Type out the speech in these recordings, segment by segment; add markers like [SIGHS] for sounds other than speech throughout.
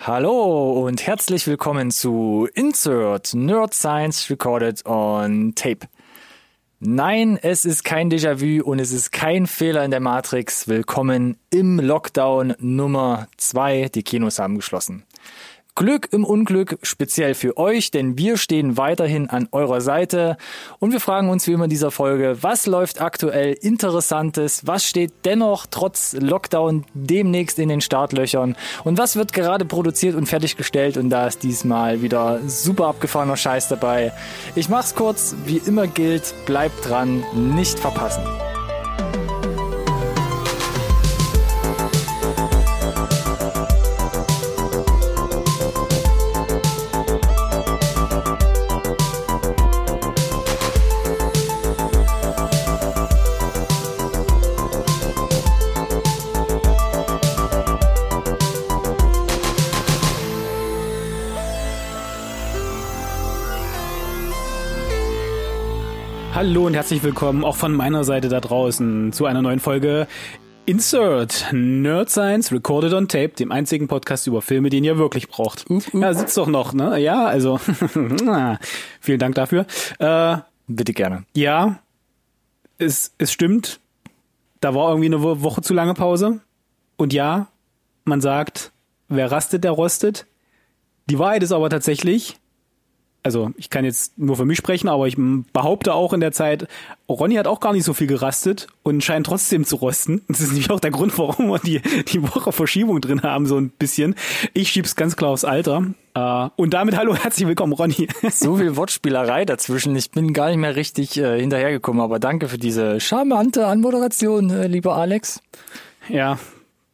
Hallo und herzlich willkommen zu Insert Nerd Science Recorded on Tape. Nein, es ist kein Déjà-vu und es ist kein Fehler in der Matrix. Willkommen im Lockdown Nummer zwei. Die Kinos haben geschlossen. Glück im Unglück, speziell für euch, denn wir stehen weiterhin an eurer Seite. Und wir fragen uns wie immer in dieser Folge, was läuft aktuell Interessantes, was steht dennoch trotz Lockdown demnächst in den Startlöchern? Und was wird gerade produziert und fertiggestellt? Und da ist diesmal wieder super abgefahrener Scheiß dabei. Ich mach's kurz, wie immer gilt, bleibt dran, nicht verpassen. Hallo und herzlich willkommen auch von meiner Seite da draußen zu einer neuen Folge Insert Nerd Science Recorded on Tape, dem einzigen Podcast über Filme, den ihr wirklich braucht. Uh, uh. Ja, sitzt doch noch, ne? Ja, also [LAUGHS] vielen Dank dafür. Äh, Bitte gerne. Ja, es, es stimmt. Da war irgendwie eine Woche zu lange Pause. Und ja, man sagt, wer rastet, der rostet. Die Wahrheit ist aber tatsächlich, also ich kann jetzt nur für mich sprechen, aber ich behaupte auch in der Zeit, Ronny hat auch gar nicht so viel gerastet und scheint trotzdem zu rosten. [LAUGHS] Das ist nämlich auch der Grund, warum wir die, die Woche Verschiebung drin haben, so ein bisschen. Ich schieb's ganz klar aufs Alter. Uh, und damit hallo, herzlich willkommen, Ronny. [LAUGHS] So viel Wortspielerei dazwischen. Ich bin gar nicht mehr richtig äh, hinterhergekommen, aber danke für diese charmante Anmoderation, äh, lieber Alex. Ja.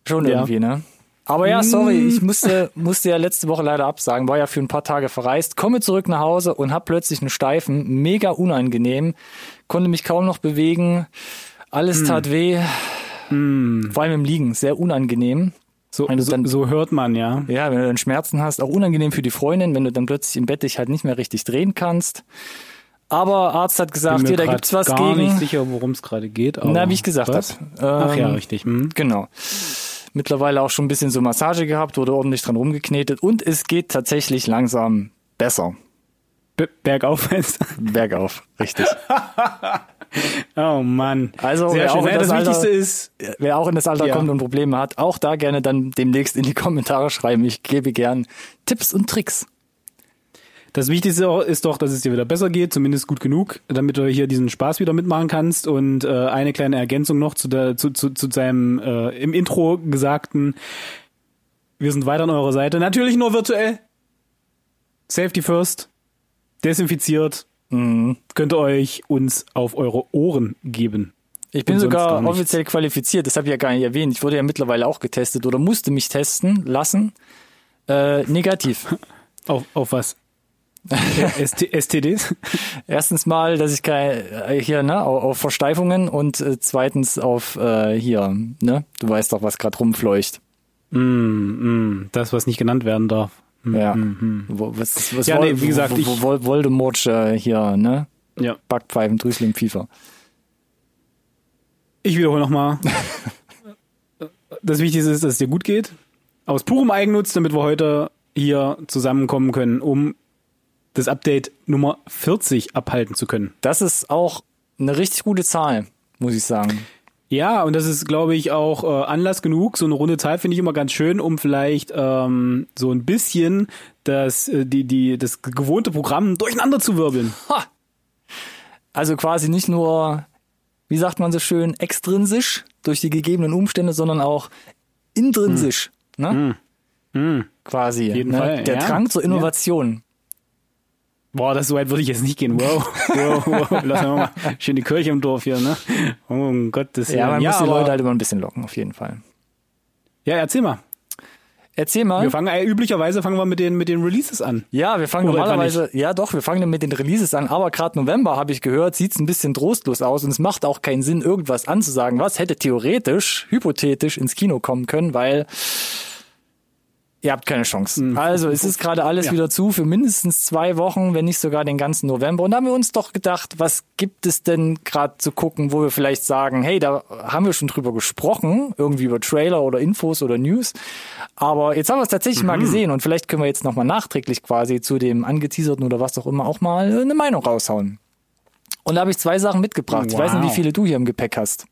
Schon irgendwie, ja. ne? Aber ja, sorry, mm. ich musste, musste ja letzte Woche leider absagen, war ja für ein paar Tage verreist, komme zurück nach Hause und hab plötzlich einen Steifen, mega unangenehm, konnte mich kaum noch bewegen, alles mm. tat weh, mm. vor allem im Liegen, sehr unangenehm. So, dann, so hört man, ja. Ja, wenn du dann Schmerzen hast, auch unangenehm für die Freundin, wenn du dann plötzlich im Bett dich halt nicht mehr richtig drehen kannst. Aber Arzt hat gesagt, hier, da gibt's was gar gegen. Ich bin nicht sicher, worum es gerade geht. Na, wie ich gesagt habe. Ähm, Ach ja, richtig. Hm. Genau mittlerweile auch schon ein bisschen so Massage gehabt, wurde ordentlich dran rumgeknetet und es geht tatsächlich langsam besser. B bergauf meinst [LAUGHS] Bergauf, richtig. [LAUGHS] oh Mann. Also Sehr wer schön. auch, in das, das Alter, Wichtigste ist, wer auch in das Alter Ja. kommt und Probleme hat, auch da gerne dann demnächst in die Kommentare schreiben. Ich gebe gern Tipps und Tricks. Das Wichtigste ist doch, dass es dir wieder besser geht, zumindest gut genug, damit du hier diesen Spaß wieder mitmachen kannst. Und äh, eine kleine Ergänzung noch zu, der, zu, zu, zu seinem äh, im Intro gesagten, wir sind weiter an eurer Seite. Natürlich nur virtuell. Safety first. Desinfiziert. Mhm. Könnt ihr euch uns auf eure Ohren geben. Ich bin sogar offiziell qualifiziert, das habe ich ja gar nicht erwähnt. Ich wurde ja mittlerweile auch getestet oder musste mich testen lassen. Äh, negativ. [LAUGHS] Auf, auf was? [LAUGHS] ST, STDs? Erstens mal, dass ich kein, äh, hier, ne, auf, Versteifungen und äh, zweitens auf äh, hier, ne, du weißt doch, was gerade rumfleucht. Mm, mm, das, was nicht genannt werden darf. Mm, Ja. mm, mm. Was, was Ja, Vol- nee, wie gesagt, ich- wo Voldemort äh, hier, ne, Ja. Backpfeifen, Drüsel im Fiefer. Ich wiederhole nochmal. [LAUGHS] Das Wichtigste ist, dass es dir gut geht. Aus purem Eigennutz, damit wir heute hier zusammenkommen können, um das Update Nummer 40 abhalten zu können. Das ist auch eine richtig gute Zahl, muss ich sagen. Ja, und das ist, glaube ich, auch äh, Anlass genug. So eine runde Zahl finde ich immer ganz schön, um vielleicht ähm, so ein bisschen das, äh, die, die, das gewohnte Programm durcheinander zu wirbeln. Ha! Also quasi nicht nur, wie sagt man so schön, extrinsisch durch die gegebenen Umstände, sondern auch intrinsisch, ne? Hm. Quasi. jeden ne? Fall, Der ja. Drang zur Innovation. Boah, das so weit würde ich jetzt nicht gehen. Wow, wow, wow. Wir mal schön die Kirche im Dorf hier, ne? Oh um Gottes Willen. Ja, man muss die Leute halt immer ein bisschen locken, auf jeden Fall. Ja, erzähl mal. Erzähl mal. Wir fangen äh, üblicherweise fangen wir mit den mit den Releases an. Ja, wir fangen Oder normalerweise, ja doch, wir fangen mit den Releases an, aber gerade November habe ich gehört, sieht's ein bisschen trostlos aus und es macht auch keinen Sinn, irgendwas anzusagen, was hätte theoretisch, hypothetisch ins Kino kommen können, weil Ihr habt keine Chance. Also es ist gerade alles Ja. wieder zu für mindestens zwei Wochen, wenn nicht sogar den ganzen November. Und da haben wir uns doch gedacht, was gibt es denn gerade zu gucken, wo wir vielleicht sagen, hey, da haben wir schon drüber gesprochen, irgendwie über Trailer oder Infos oder News. Aber jetzt haben wir es tatsächlich mal gesehen und vielleicht können wir jetzt nochmal nachträglich quasi zu dem angeteaserten oder was auch immer auch mal eine Meinung raushauen. Und da habe ich zwei Sachen mitgebracht. Ich weiß nicht, wie Wow. viele du hier im Gepäck hast.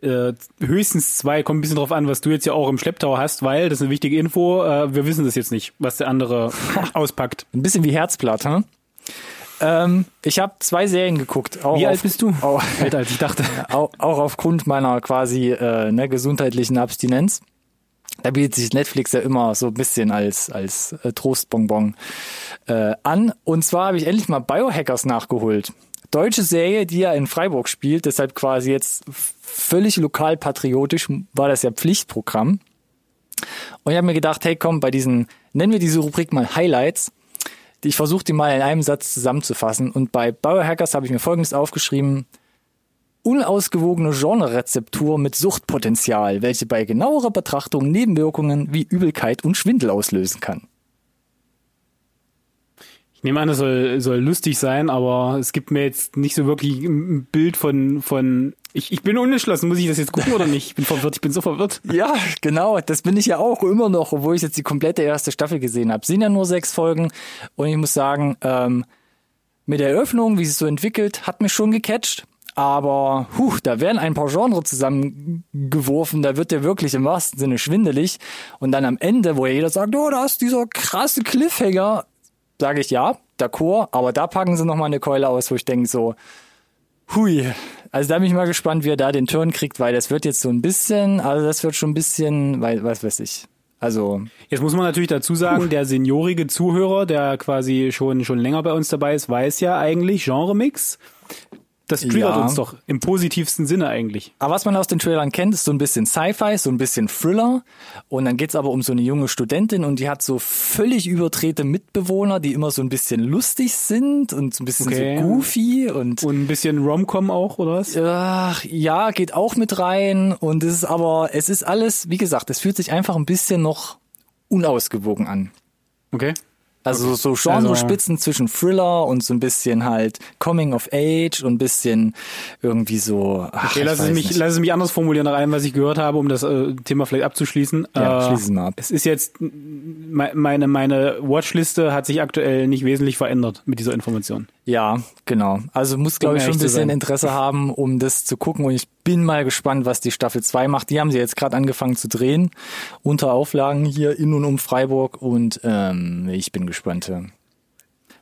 Äh, höchstens zwei, kommt ein bisschen drauf an, was du jetzt ja auch im Schlepptau hast, weil, das ist eine wichtige Info, äh, wir wissen das jetzt nicht, was der andere [LAUGHS] auspackt. Ein bisschen wie Herzblatt, hm? Ähm, ich habe zwei Serien geguckt. Auch Wie auf, alt bist du? [LAUGHS] Auch, Älter als ich dachte. [LAUGHS] auch, auch aufgrund meiner quasi äh, ne, gesundheitlichen Abstinenz. Da bietet sich Netflix ja immer so ein bisschen als, als äh, Trostbonbon äh, an. Und zwar habe ich endlich mal Biohackers nachgeholt. Deutsche Serie, die ja in Freiburg spielt, deshalb quasi jetzt völlig lokal patriotisch war das ja Pflichtprogramm. Und ich habe mir gedacht, hey komm, bei diesen, nennen wir diese Rubrik mal Highlights. Ich versuche die mal in einem Satz zusammenzufassen. Und bei Biohackers habe ich mir folgendes aufgeschrieben. Unausgewogene Genre-Rezeptur mit Suchtpotenzial, welche bei genauerer Betrachtung Nebenwirkungen wie Übelkeit und Schwindel auslösen kann. Ich nehme an, es soll, soll lustig sein, aber es gibt mir jetzt nicht so wirklich ein Bild von, von, ich, ich bin unentschlossen, muss ich das jetzt gucken oder nicht? Ich bin verwirrt, ich bin so verwirrt. Ja, genau, das bin ich ja auch immer noch, obwohl ich jetzt die komplette erste Staffel gesehen habe. Sind ja nur sechs Folgen und ich muss sagen, ähm, mit der Eröffnung, wie sie so entwickelt, hat mich schon gecatcht. Aber huh, da werden ein paar Genre zusammengeworfen, da wird der wirklich im wahrsten Sinne schwindelig. Und dann am Ende, wo ja jeder sagt, oh, da ist dieser krasse Cliffhanger, sage ich ja, d'accord, aber da packen sie nochmal eine Keule aus, wo ich denke so, hui, also da bin ich mal gespannt, wie er da den Turn kriegt, weil das wird jetzt so ein bisschen, also das wird schon ein bisschen, weil, was weiß ich, also Jetzt muss man natürlich dazu sagen, der seniorige Zuhörer, der quasi schon, schon länger bei uns dabei ist, weiß ja eigentlich Genremix. Das triggert Ja. uns doch im positivsten Sinne eigentlich. Aber was man aus den Trailern kennt, ist so ein bisschen Sci-Fi, so ein bisschen Thriller. Und dann geht's aber um so eine junge Studentin und die hat so völlig überdrehte Mitbewohner, die immer so ein bisschen lustig sind und so ein bisschen Okay. so goofy und Und ein bisschen Romcom auch, oder was? Ach, ja, geht auch mit rein. Und es ist aber, es ist alles, wie gesagt, es fühlt sich einfach ein bisschen noch unausgewogen an. Okay. Also so Genrespitzen zwischen Thriller und so ein bisschen halt Coming of Age und ein bisschen irgendwie so. Ach, Okay, lass es, mich, lass es mich anders formulieren nach allem, was ich gehört habe, um das äh, Thema vielleicht abzuschließen. Ja, äh, schließ es mal ab. Es ist jetzt, meine, meine Watchliste hat sich aktuell nicht wesentlich verändert mit dieser Information. Ja, genau. Also muss, glaube ich, schon ein bisschen. Interesse haben, um das zu gucken. Und ich bin mal gespannt, was die Staffel 2 macht. Die haben sie jetzt gerade angefangen zu drehen, unter Auflagen hier in und um Freiburg. Und ähm, ich bin gespannt.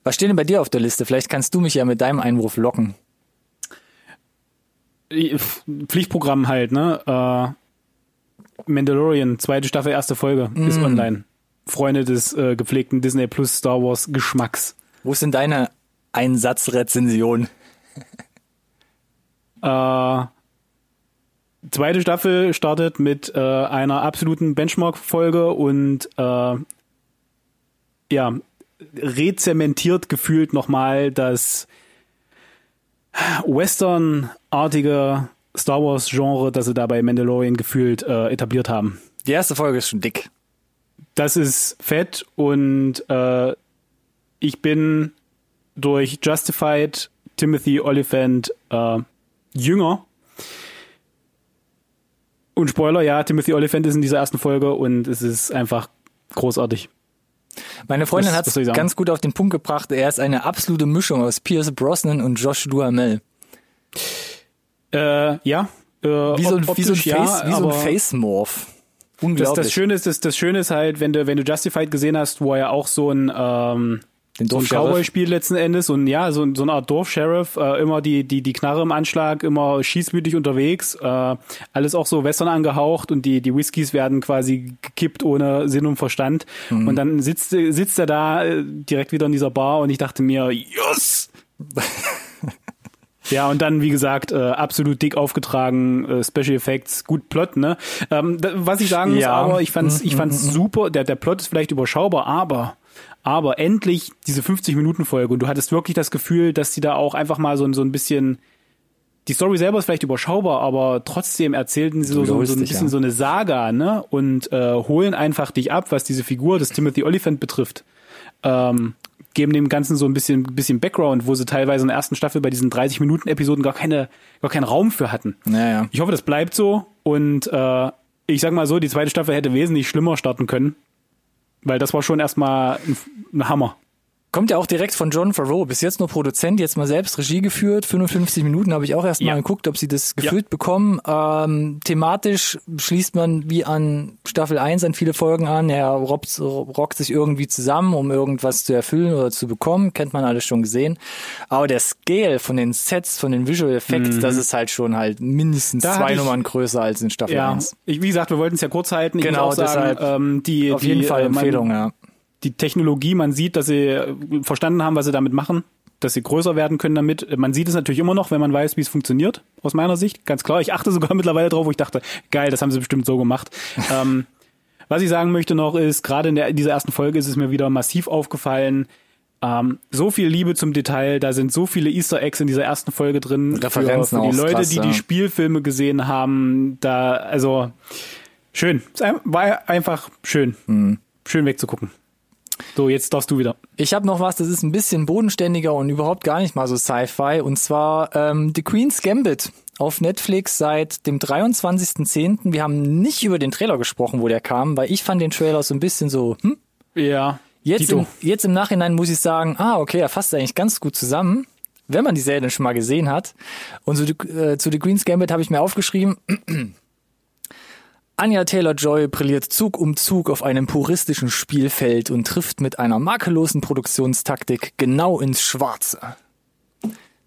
Was steht denn bei dir auf der Liste? Vielleicht kannst du mich ja mit deinem Einwurf locken. Pflichtprogramm halt, ne? Äh, Mandalorian, zweite Staffel, erste Folge, Mm. ist online. Freunde des äh, gepflegten Disney Plus Star Wars Geschmacks. Wo ist denn deine Einsatzrezension? Äh, zweite Staffel startet mit äh, einer absoluten Benchmark-Folge und äh, ja, rezementiert gefühlt nochmal das Western-artige Star Wars-Genre, das sie da bei Mandalorian gefühlt äh, etabliert haben. Die erste Folge ist schon dick. Das ist fett und äh, ich bin durch Justified Timothy Oliphant äh, jünger. Und Spoiler, ja, Timothy Oliphant ist in dieser ersten Folge und es ist einfach großartig. Meine Freundin hat es ganz gut auf den Punkt gebracht. Er ist eine absolute Mischung aus Pierce Brosnan und Josh Duhamel. Äh, ja. Äh, Wie so ein, wie so ein, Face, ja, wie so ein aber Face-Morph. Das, Unglaublich. das Schöne ist, das, das Schöne ist halt, wenn du, wenn du Justified gesehen hast, wo er ja auch so ein, ähm, Den so ein. Cowboy-Spiel letzten Endes und ja, so, so eine Art Dorfsheriff, äh, immer die, die, die Knarre im Anschlag, immer schießwütig unterwegs, äh, alles auch so Western angehaucht und die, die Whiskys werden quasi gekippt ohne Sinn und Verstand. Mhm. Und dann sitzt, sitzt er da äh, direkt wieder in dieser Bar und ich dachte mir, yes! [LAUGHS] Ja, und dann, wie gesagt, äh, absolut dick aufgetragen, äh, Special Effects, gut Plot, ne? Ähm, was ich sagen muss, Ja. aber ich fand's, ich fand's super, der, der Plot ist vielleicht überschaubar, aber, aber endlich diese 50-Minuten-Folge und du hattest wirklich das Gefühl, dass die da auch einfach mal so, ein- so ein bisschen die Story selber ist vielleicht überschaubar, aber trotzdem erzählten sie so, so, so ein bisschen ja. so eine Saga, ne? Und äh, holen einfach dich ab, was diese Figur des Timothy Oliphant betrifft. Ähm, geben dem Ganzen so ein bisschen, bisschen Background, wo sie teilweise in der ersten Staffel bei diesen 30 Minuten Episoden gar keine, gar keinen Raum für hatten. Naja. Ich hoffe, das bleibt so und äh, ich sag mal so, die zweite Staffel hätte wesentlich schlimmer starten können, weil das war schon erstmal ein, ein Hammer. Kommt ja auch direkt von John Favreau. Bis jetzt nur Produzent, jetzt mal selbst Regie geführt. 55 Minuten habe ich auch erst mal ja. geguckt, ob sie das gefüllt ja. bekommen. Ähm, thematisch schließt man wie an Staffel 1 an viele Folgen an. Er robbt, rockt sich irgendwie zusammen, um irgendwas zu erfüllen oder zu bekommen. Kennt man alles schon gesehen. Aber der Scale von den Sets, von den Visual Effects, mhm. das ist halt schon halt mindestens da zwei Nummern größer als in Staffel ja, 1. Ich, wie gesagt, wir wollten es ja kurz halten. Ich genau, sagen, deshalb ähm, die, auf die, jeden Fall äh, Empfehlung, ja die Technologie, man sieht, dass sie äh, verstanden haben, was sie damit machen, dass sie größer werden können damit. Man sieht es natürlich immer noch, wenn man weiß, wie es funktioniert, aus meiner Sicht. Ganz klar. Ich achte sogar [LAUGHS] mittlerweile drauf, wo ich dachte, geil, das haben sie bestimmt so gemacht. ähm, [LAUGHS] was ich sagen möchte noch ist, gerade in, der, in dieser ersten Folge ist es mir wieder massiv aufgefallen, ähm, so viel Liebe zum Detail, da sind so viele Easter Eggs in dieser ersten Folge drin. Referenzen für, für die Leute, krass, die die Spielfilme gesehen haben, da, also, schön. Es war einfach schön. Mhm. Schön wegzugucken. So, jetzt darfst du wieder. Ich habe noch was, das ist ein bisschen bodenständiger und überhaupt gar nicht mal so Sci-Fi. Und zwar ähm, The Queen's Gambit auf Netflix seit dem 23.10. Wir haben nicht über den Trailer gesprochen, wo der kam, weil ich fand den Trailer so ein bisschen so, hm? Ja. Jetzt im, jetzt im Nachhinein muss ich sagen, ah, okay, er fasst eigentlich ganz gut zusammen, wenn man die Serie dann schon mal gesehen hat. Und so, äh, zu The Queen's Gambit habe ich mir aufgeschrieben, Anya Taylor-Joy brilliert Zug um Zug auf einem puristischen Spielfeld und trifft mit einer makellosen Produktionstaktik genau ins Schwarze.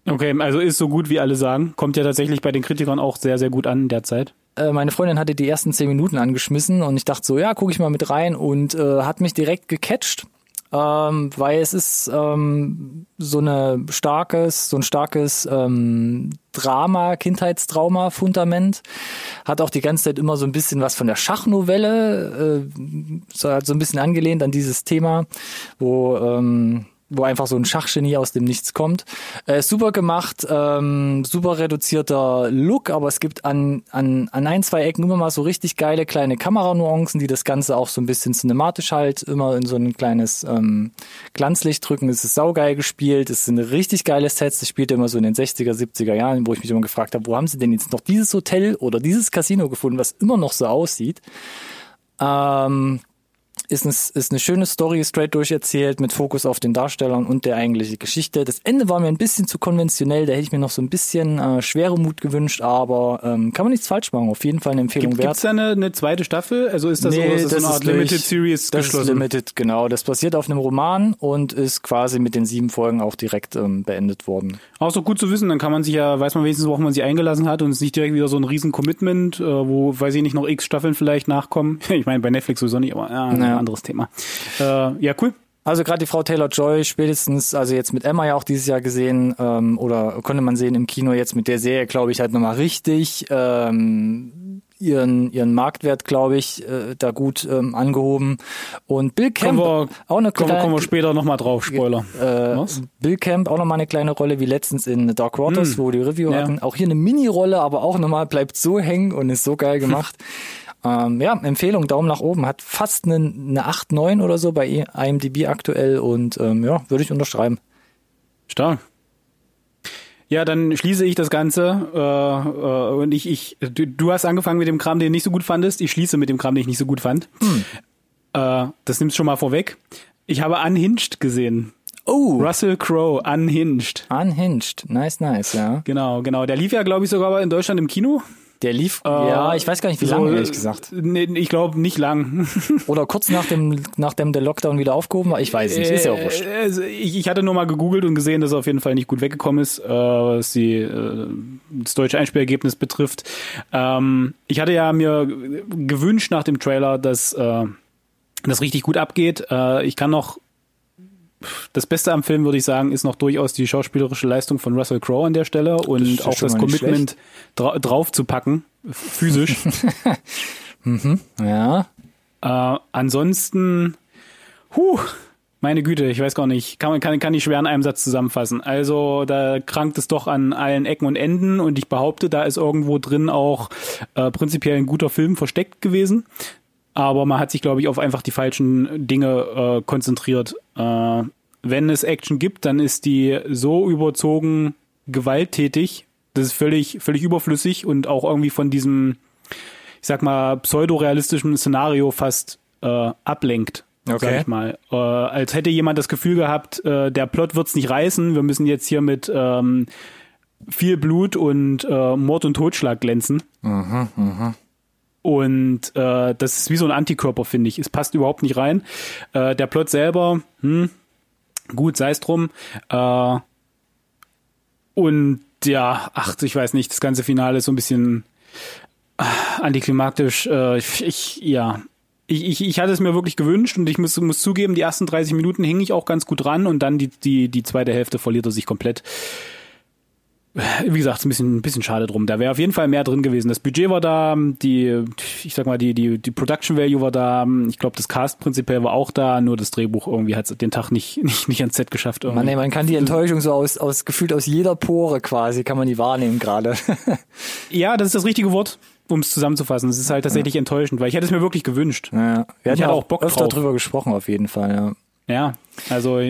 Okay, also ist so gut, wie alle sagen. Kommt ja tatsächlich bei den Kritikern auch sehr, sehr gut an derzeit. Äh, meine Freundin hatte die ersten zehn Minuten angeschmissen und ich dachte so, ja, gucke ich mal mit rein und äh, hat mich direkt gecatcht ähm, weil es ist ähm, so eine starkes, so ein starkes ähm, Drama, Kindheitstrauma, Fundament. Hat auch die ganze Zeit immer so ein bisschen was von der Schachnovelle, äh, so, hat so ein bisschen angelehnt an dieses Thema, wo ähm, wo einfach so ein Schachgenie aus dem Nichts kommt. Äh, super gemacht, ähm, super reduzierter Look, aber es gibt an, an, an ein, zwei Ecken immer mal so richtig geile kleine Kameranuancen, die das Ganze auch so ein bisschen cinematisch halt immer in so ein kleines ähm, Glanzlicht drücken. Es ist saugeil gespielt, es sind richtig geile Sets, das spielt immer so in den 60er, 70er Jahren, wo ich mich immer gefragt habe, wo haben sie denn jetzt noch dieses Hotel oder dieses Casino gefunden, was immer noch so aussieht. Ähm, ist eine, ist eine schöne Story, straight durcherzählt, mit Fokus auf den Darstellern und der eigentliche Geschichte. Das Ende war mir ein bisschen zu konventionell, da hätte ich mir noch so ein bisschen äh, schwere Mut gewünscht, aber ähm, kann man nichts falsch machen. Auf jeden Fall eine Empfehlung Gibt, wert. Gibt's da eine, eine zweite Staffel? Also ist das, Nee, so, ist das, das so eine Art durch- Limited Series Das geschlossen? ist Limited, genau. Das basiert auf einem Roman und ist quasi mit den sieben Folgen auch direkt ähm, beendet worden. Auch so gut zu wissen, dann kann man sich ja, weiß man wenigstens, worauf man sich eingelassen hat und es ist nicht direkt wieder so ein riesen Commitment, äh, wo, weiß ich nicht, noch x Staffeln vielleicht nachkommen. [LAUGHS] Ich meine, bei Netflix sowieso nicht, aber ja, ein Ja. Anderes Thema. Äh, ja, cool. Also gerade die Frau Taylor Joy spätestens, also jetzt mit Emma ja auch dieses Jahr gesehen ähm, oder konnte man sehen im Kino jetzt mit der Serie, glaube ich, halt nochmal richtig ähm, ihren ihren Marktwert, glaube ich, äh, da gut ähm, angehoben. Und Bill Camp wir, auch eine kommen, kleine, kommen wir später nochmal drauf, Spoiler. äh, Was? Bill Camp auch nochmal eine kleine Rolle wie letztens in Dark Waters, Hm. wo die Review Ja. hatten. Auch hier eine Mini-Rolle, aber auch nochmal bleibt so hängen und ist so geil gemacht. [LAUGHS] ähm, ja, Empfehlung, Daumen nach oben. Hat fast eine, eine 8, 9 oder so bei IMDb aktuell und ähm, ja, würde ich unterschreiben. Stark. Ja, dann schließe ich das Ganze äh, äh, und ich, ich du, du hast angefangen mit dem Kram, den du nicht so gut fandest. Ich schließe mit dem Kram, den ich nicht so gut fand. Äh, das nimmst schon mal vorweg. Ich habe Unhinged gesehen. Oh, Russell Crowe, Unhinged. Unhinged. Nice, nice, ja. Genau, genau. Der lief ja, glaube ich, sogar in Deutschland im Kino. Der lief, Äh, ja, ich weiß gar nicht, wie lange, so, ehrlich gesagt. Nee, ich glaube nicht lang. [LAUGHS] Oder kurz nach dem, nachdem der Lockdown wieder aufgehoben war. Ich weiß nicht, ist ja auch wurscht. Äh, also ich, ich hatte nur mal gegoogelt und gesehen, dass er auf jeden Fall nicht gut weggekommen ist, äh, was die, äh, das deutsche Einspielergebnis betrifft. Ähm, ich hatte ja mir gewünscht nach dem Trailer, dass äh, das richtig gut abgeht. Äh, ich kann noch das Beste am Film, würde ich sagen, ist noch durchaus die schauspielerische Leistung von Russell Crowe an der Stelle und ja auch das Commitment dra drauf zu packen, physisch. [LAUGHS] Ja. Äh, ansonsten, huh, Meine Güte, ich weiß gar nicht. Kann kann, kann ich schwer in einem Satz zusammenfassen. Also da krankt es doch an allen Ecken und Enden und ich behaupte, da ist irgendwo drin auch äh, prinzipiell ein guter Film versteckt gewesen. Aber man hat sich, glaube ich, auf einfach die falschen Dinge äh, konzentriert. Äh, wenn es Action gibt, dann ist die so überzogen gewalttätig, das ist völlig, völlig überflüssig und auch irgendwie von diesem, ich sag mal, pseudorealistischen Szenario fast äh, ablenkt. Okay. Sag ich mal. Äh, als hätte jemand das Gefühl gehabt, äh, der Plot wird's nicht reißen, wir müssen jetzt hier mit ähm, viel Blut und äh, Mord und Totschlag glänzen. Und äh, das ist wie so ein Antikörper, finde ich. Es passt überhaupt nicht rein. Äh, der Plot selber, hm, gut, sei es drum. Äh, und ja, ach, ich weiß nicht, das ganze Finale ist so ein bisschen äh, antiklimaktisch. Äh, ich, ja, ich, ich, ich hatte es mir wirklich gewünscht und ich muss, muss zugeben, die ersten 30 Minuten hing ich auch ganz gut dran und dann die, die, die zweite Hälfte verliert er sich komplett. Wie gesagt, ist ein bisschen, ein bisschen schade drum. Da wäre auf jeden Fall mehr drin gewesen. Das Budget war da, die, ich sag mal, die, die, die Production Value war da. Ich glaube, das Cast prinzipiell war auch da, nur das Drehbuch irgendwie hat es den Tag nicht, [LAUGHS] nicht, nicht ans Set geschafft. Irgendwie. Man, ey, man kann die Enttäuschung so aus, aus gefühlt aus jeder Pore quasi, kann man die wahrnehmen gerade. [LAUGHS] Ja, das ist das richtige Wort, um es zusammenzufassen. Es ist halt tatsächlich enttäuschend, weil ich hätte es mir wirklich gewünscht. ja. Wir hatten ja auch auch Bock öfter drauf. drüber gesprochen, auf jeden Fall, ja. Ja, also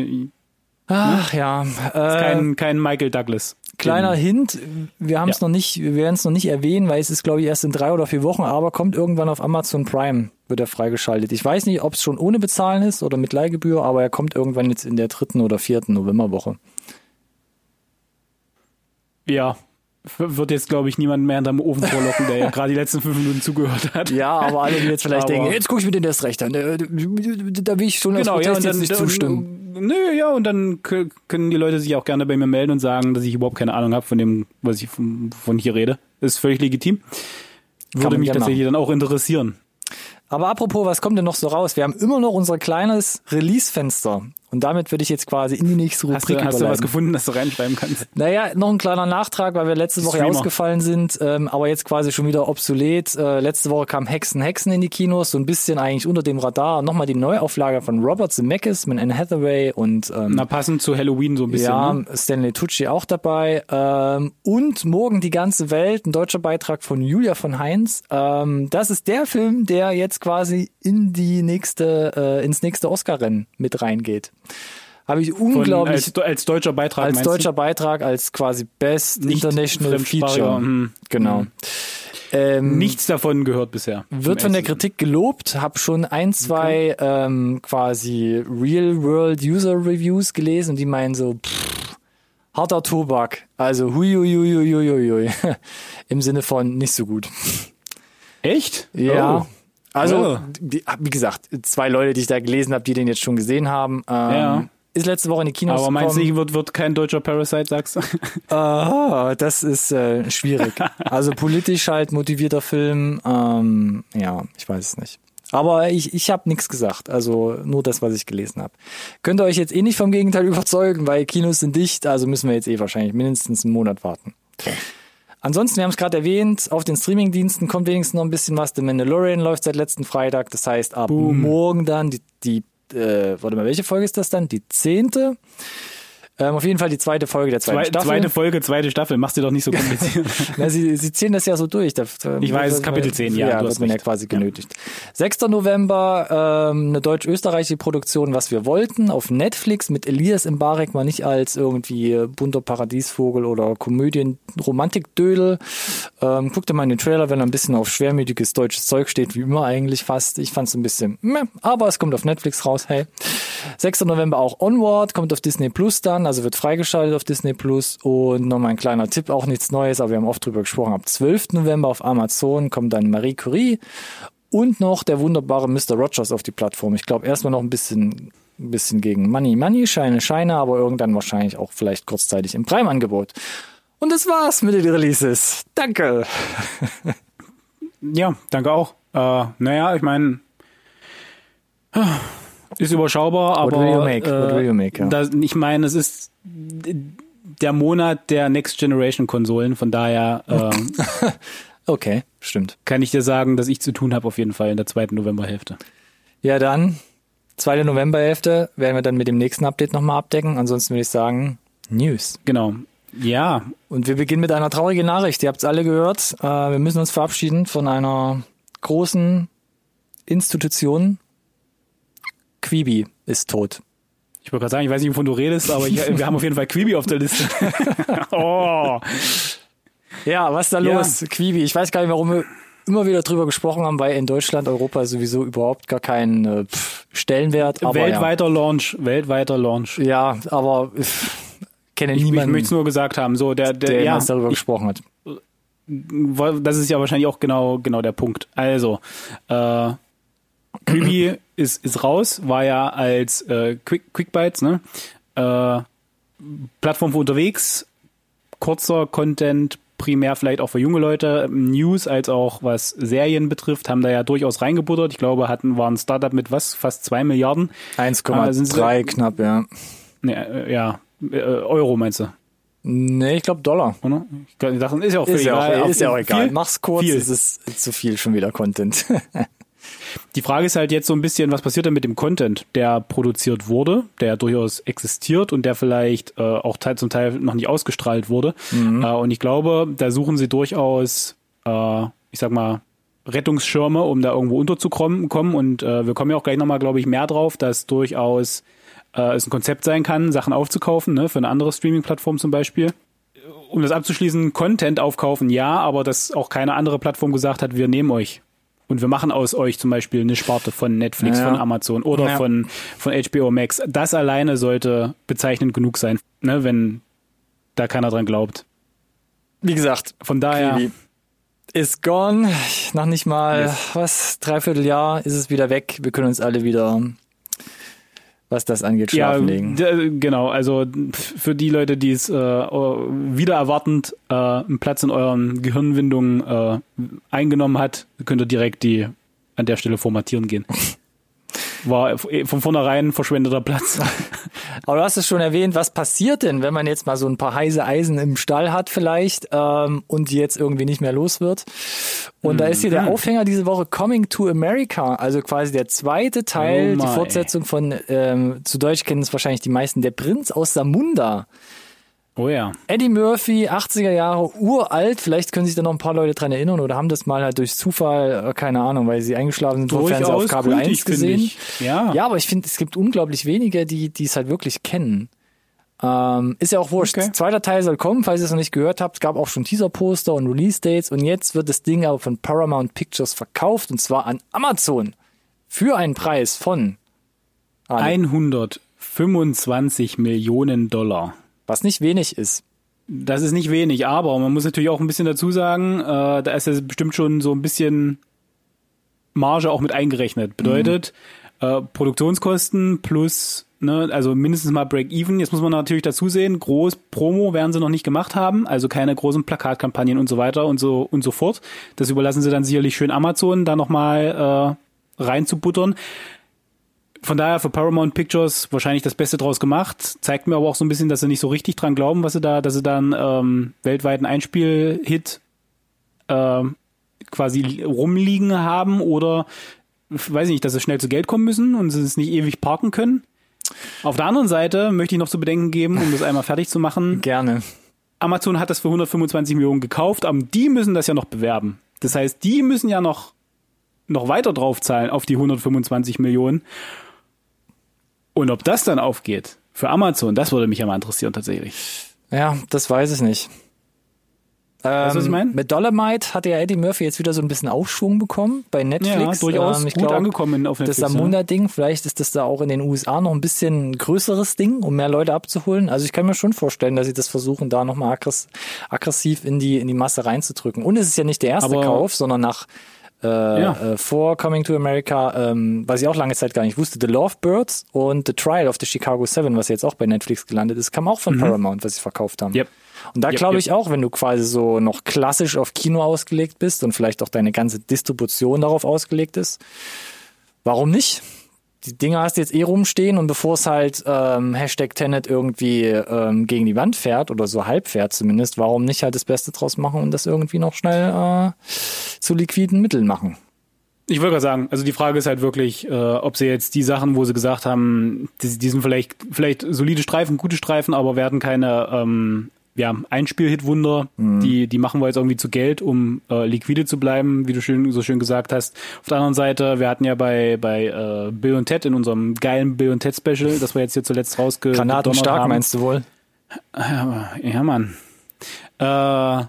Ach ja. Äh, kein, kein Michael Douglas. Kleiner Hint, wir haben es Ja. noch nicht, wir werden es noch nicht erwähnen, weil es ist, glaube ich, erst in drei oder vier Wochen, aber kommt irgendwann auf Amazon Prime, wird er freigeschaltet. Ich weiß nicht, ob es schon ohne Bezahlen ist oder mit Leihgebühr, aber er kommt irgendwann jetzt in der dritten oder vierten Novemberwoche. Ja, wird jetzt, glaube ich, niemand mehr hinterm Ofen vorlocken, der ja [LAUGHS] gerade die letzten fünf Minuten zugehört hat. Ja, aber alle, die jetzt vielleicht Aber- denken, jetzt gucke ich mir den erst recht an, da, will ich schon Genau, ja, Protest und jetzt dann, nicht zustimmen. Nö, ja, und dann können die Leute sich auch gerne bei mir melden und sagen, dass ich überhaupt keine Ahnung habe von dem, was ich von, von hier rede. Das ist völlig legitim. Würde mich tatsächlich dann auch interessieren. Aber apropos, was kommt denn noch so raus? Wir haben immer noch unser kleines Release-Fenster. Und damit würde ich jetzt quasi in die nächste Rubrik Hast du, hast du was gefunden, das du reinschreiben kannst? Naja, noch ein kleiner Nachtrag, weil wir letzte Woche Streamer. ausgefallen sind, ähm, aber jetzt quasi schon wieder obsolet. Äh, letzte Woche kam Hexen, Hexen in die Kinos, so ein bisschen eigentlich unter dem Radar. Nochmal die Neuauflage von Robert Zemeckis mit Anne Hathaway und ähm, Na, passend zu Halloween so ein bisschen. ja, Ne? Stanley Tucci auch dabei. Ähm, und morgen die ganze Welt, ein deutscher Beitrag von Julia von Heinz. Ähm, das ist der Film, der jetzt quasi in die nächste, äh, ins nächste Oscar-Rennen mit reingeht. Habe ich Von, unglaublich als, als deutscher Beitrag als deutscher Beitrag, als quasi Best Nicht International Feature. hm. Genau. Ähm, du? Nichts davon gehört bisher. wird von der Kritik gelobt, habe schon ein, zwei ähm, quasi Real-World-User-Reviews gelesen und die meinen so, pff, harter Tobak. Also hui, hui, hui, hui, hui, hui. Im Sinne von nicht so gut. Echt? Ja. Oh. Also, die, wie gesagt, zwei Leute, die ich da gelesen habe, die den jetzt schon gesehen haben. Ähm, Ja. Ist letzte Woche in die Kinos Aber meinst du, gekommen. wird, wird kein deutscher Parasite, sagst du? [LAUGHS] Ah, das ist äh, schwierig. [LAUGHS] Also politisch halt motivierter Film. Ähm, ja, ich weiß es nicht. Aber ich, ich habe nichts gesagt. Also nur das, was ich gelesen habe. Könnt ihr euch jetzt eh nicht vom Gegenteil [LAUGHS] überzeugen, weil Kinos sind dicht. Also müssen wir jetzt eh wahrscheinlich mindestens einen Monat warten. Ansonsten, wir haben es gerade erwähnt, auf den Streamingdiensten kommt wenigstens noch ein bisschen was. The Mandalorian läuft seit letzten Freitag. Das heißt, ab morgen dann die, die äh, warte mal, welche Folge ist das dann? Die zehnte? Ähm, auf jeden Fall die zweite Folge der zweiten Zwei, Staffel. zweite Folge, zweite Staffel. Mach's dir doch nicht so [LAUGHS] kompliziert. Na, sie, sie ziehen das ja so durch. Da, Ich weiß, wird- Kapitel 10, ja, Ja, du hast man ja quasi genötigt. 6. November, ähm, eine deutsch-österreichische Produktion, was wir wollten, auf Netflix mit Elias Mbarek, mal nicht als irgendwie bunter Paradiesvogel oder Komödien-Romantik-Dödel. Ähm, guckt ihr mal in den Trailer, wenn er ein bisschen auf schwermütiges deutsches Zeug steht, wie immer eigentlich fast. Ich fand es ein bisschen, meh, aber es kommt auf Netflix raus, hey. 6. November auch Onward, kommt auf Disney Plus dann, also wird freigeschaltet auf Disney Plus. Und nochmal ein kleiner Tipp, auch nichts Neues, aber wir haben oft drüber gesprochen. Ab 12. November auf Amazon kommt dann Marie Curie und noch der wunderbare Mr. Rogers auf die Plattform. Ich glaube erstmal noch ein bisschen, ein bisschen gegen Money, Money, Scheine, Scheine, aber irgendwann wahrscheinlich auch vielleicht kurzzeitig im Prime-Angebot. Und das war's mit den Releases. Danke. [LAUGHS] Ja, danke auch. Äh, naja, ich meine, ist überschaubar, aber will you make? What will you make, ja. das, ich meine, es ist der Monat der Next Generation Konsolen, von daher äh, [LAUGHS] Okay, stimmt. kann ich dir sagen, dass ich zu tun habe auf jeden Fall in der zweiten Novemberhälfte. Ja, dann zweite Novemberhälfte werden wir dann mit dem nächsten Update nochmal abdecken. Ansonsten würde ich sagen, News. Genau. Ja. Und wir beginnen mit einer traurigen Nachricht. Ihr habt es alle gehört. Äh, wir müssen uns verabschieden von einer großen Institution. Quibi ist tot. Ich wollte gerade sagen, ich weiß nicht, wovon du redest, aber ich, wir haben auf jeden Fall Quibi auf der Liste. [LAUGHS] oh. Ja, was ist da ja. los? Quibi. Ich weiß gar nicht, warum wir immer wieder drüber gesprochen haben, weil in Deutschland, Europa sowieso überhaupt gar keinen äh, Stellenwert. Aber weltweiter ja. Launch, weltweiter Launch. Ja, aber pff, kenne ich, niemanden. Ich möchte es nur gesagt haben, so der, der, der ja, darüber ich, gesprochen hat. Das ist ja wahrscheinlich auch genau genau der Punkt. Also äh, Quibi ist ist raus, war ja als äh, Quick Quick Bytes, ne? Äh, Plattform für unterwegs, kurzer Content, primär vielleicht auch für junge Leute, News als auch was Serien betrifft, haben da ja durchaus reingebuttert. Ich glaube, hatten waren Startup mit was fast zwei Milliarden. 1,3 äh, knapp, ja. Äh, ja, äh, Euro meinst du? Nee, ich glaube Dollar. Oder? Ich dachte, ist ja auch, ist ja auch, ist ja auch egal. Viel? Mach's kurz, viel. ist es zu viel schon wieder Content. [LAUGHS] Die Frage ist halt jetzt so ein bisschen, was passiert denn mit dem Content, der produziert wurde, der durchaus existiert und der vielleicht äh, auch teil, zum Teil noch nicht ausgestrahlt wurde. Mhm. Äh, und ich glaube, da suchen sie durchaus, äh, ich sag mal, Rettungsschirme, um da irgendwo unterzukommen. Kommen. Und äh, wir kommen ja auch gleich nochmal, glaube ich, mehr drauf, dass durchaus äh, es ein Konzept sein kann, Sachen aufzukaufen, ne, für eine andere Streaming-Plattform zum Beispiel. Um das abzuschließen, Content aufkaufen, ja, aber dass auch keine andere Plattform gesagt hat, wir nehmen euch. Und wir machen aus euch zum Beispiel eine Sparte von Netflix, ja. von Amazon oder ja. von, von HBO Max. Das alleine sollte bezeichnend genug sein, ne, wenn da keiner dran glaubt. Wie gesagt, von daher. Kiwi ist gone. Nach nicht mal, yes. was, dreiviertel Jahr ist es wieder weg. Wir können uns alle wieder was das angeht, schlafen ja, legen. Genau, also für die Leute, die es äh, wieder erwartend äh, einen Platz in euren Gehirnwindungen äh, eingenommen hat, könnt ihr direkt die an der Stelle formatieren gehen. [LAUGHS] war von vornherein verschwendeter Platz. [LAUGHS] Aber du hast es schon erwähnt, was passiert denn, wenn man jetzt mal so ein paar heiße Eisen im Stall hat vielleicht ähm, und die jetzt irgendwie nicht mehr los wird? Und mhm. da ist hier der mhm. Aufhänger diese Woche Coming to America, also quasi der zweite Teil, oh die Fortsetzung von, ähm, zu Deutsch kennen es wahrscheinlich die meisten, der Prinz aus Samunda. Oh ja. Eddie Murphy, 80er Jahre, uralt. Vielleicht können sich da noch ein paar Leute dran erinnern oder haben das mal halt durch Zufall, äh, keine Ahnung, weil sie eingeschlafen sind, vor Fernseher auf Kabel kultig, 1 gesehen. Ja. ja, aber ich finde, es gibt unglaublich wenige, die die es halt wirklich kennen. Ähm, ist ja auch wurscht. Okay. Zweiter Teil soll kommen, falls ihr es noch nicht gehört habt. Es gab auch schon Teaser-Poster und Release-Dates und jetzt wird das Ding aber von Paramount Pictures verkauft und zwar an Amazon für einen Preis von 125 Millionen Dollar. Was nicht wenig ist. Das ist nicht wenig, aber man muss natürlich auch ein bisschen dazu sagen, äh, da ist ja bestimmt schon so ein bisschen Marge auch mit eingerechnet. Bedeutet, mhm. äh, Produktionskosten plus, ne, also mindestens mal Break-Even. Jetzt muss man natürlich dazu sehen, groß Promo werden sie noch nicht gemacht haben, also keine großen Plakatkampagnen und so weiter und so und so fort. Das überlassen sie dann sicherlich schön Amazon, da nochmal äh, reinzubuttern von daher für Paramount Pictures wahrscheinlich das Beste draus gemacht. Zeigt mir aber auch so ein bisschen, dass sie nicht so richtig dran glauben, was sie da, dass sie dann ähm, weltweiten Einspielhit äh, quasi rumliegen haben oder weiß ich nicht, dass sie schnell zu Geld kommen müssen und sie es nicht ewig parken können. Auf der anderen Seite möchte ich noch zu bedenken geben, um das einmal fertig zu machen. [LAUGHS] Gerne. Amazon hat das für 125 Millionen gekauft, aber die müssen das ja noch bewerben. Das heißt, die müssen ja noch noch weiter draufzahlen auf die 125 Millionen. Und ob das dann aufgeht für Amazon, das würde mich ja mal interessieren tatsächlich. Ja, das weiß ich nicht. weißt du, was ich ähm, meine? Mit Dolomite hat ja Eddie Murphy jetzt wieder so ein bisschen Aufschwung bekommen bei Netflix. Ja, durchaus ähm, ich gut glaub, angekommen auf Netflix. Das Samunda-Ding, vielleicht ist das da auch in den USA noch ein bisschen größeres Ding, um mehr Leute abzuholen. Also ich kann mir schon vorstellen, dass sie das versuchen, da nochmal aggressiv in die, in die Masse reinzudrücken. Und es ist ja nicht der erste Aber Kauf, sondern nach äh, ja. äh, vor Coming to America, ähm, was ich auch lange Zeit gar nicht wusste, The Lovebirds und The Trial of the Chicago Seven, was jetzt auch bei Netflix gelandet ist, kam auch von mhm. Paramount, was sie verkauft haben. Yep. Und da yep, glaube ich yep. auch, wenn du quasi so noch klassisch auf Kino ausgelegt bist und vielleicht auch deine ganze Distribution darauf ausgelegt ist, warum nicht? Die Dinger hast du jetzt eh rumstehen und bevor es halt ähm, Hashtag Tenet irgendwie ähm, gegen die Wand fährt oder so halb fährt zumindest, warum nicht halt das Beste draus machen und das irgendwie noch schnell äh, zu liquiden Mitteln machen? Ich wollte gerade sagen, also die Frage ist halt wirklich, äh, ob sie jetzt die Sachen, wo sie gesagt haben, die, die sind vielleicht, vielleicht solide Streifen, gute Streifen, aber werden keine ähm, ja, Einspiel-Hit-Wunder, Mhm. die, die machen wir jetzt irgendwie zu Geld, um äh, liquide zu bleiben, wie du schön, so schön gesagt hast. Auf der anderen Seite, wir hatten ja bei, bei äh, Bill und Ted in unserem geilen Bill und Ted Special, das wir jetzt hier zuletzt rausge Granat und stark, haben. meinst du wohl? Ja, Mann. Äh, da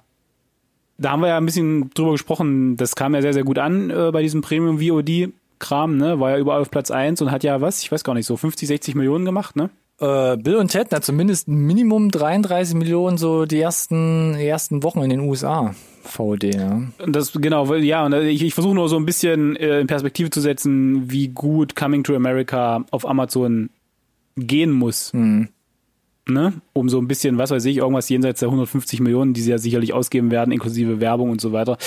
haben wir ja ein bisschen drüber gesprochen, das kam ja sehr, sehr gut an äh, bei diesem Premium VOD Kram, ne? War ja überall auf Platz eins und hat ja was, ich weiß gar nicht, so 50, 60 Millionen gemacht, ne? Äh, Bill und Ted, na zumindest Minimum 33 Millionen so die ersten, die ersten Wochen in den USA. VOD, ja. Das genau, weil- ja, und ich, ich versuche nur so ein bisschen äh, in Perspektive zu setzen, wie gut Coming to America auf Amazon gehen muss. Ne? Um so ein bisschen, was weiß ich, irgendwas jenseits der 150 Millionen, die sie ja sicherlich ausgeben werden, inklusive Werbung und so weiter,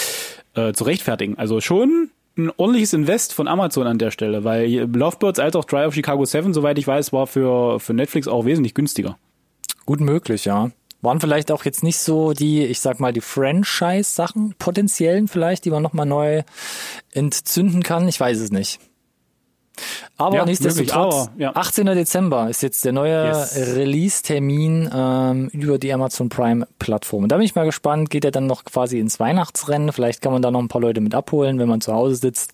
äh, zu rechtfertigen. Also schon ein ordentliches Invest von Amazon an der Stelle, weil Lovebirds als auch Drive of Chicago 7, soweit ich weiß, war für, für Netflix auch wesentlich günstiger. Gut möglich, ja. Waren vielleicht auch jetzt nicht so die, ich sag mal, die Franchise-Sachen, potenziellen vielleicht, die man nochmal neu entzünden kann. Ich weiß es nicht. Aber Ja, nichtsdestotrotz, aber, ja. 18. Dezember ist jetzt der neue Yes. Release-Termin ähm, über die Amazon Prime-Plattform. Und da bin ich mal gespannt, geht er dann noch quasi ins Weihnachtsrennen? Vielleicht kann man da noch ein paar Leute mit abholen, wenn man zu Hause sitzt.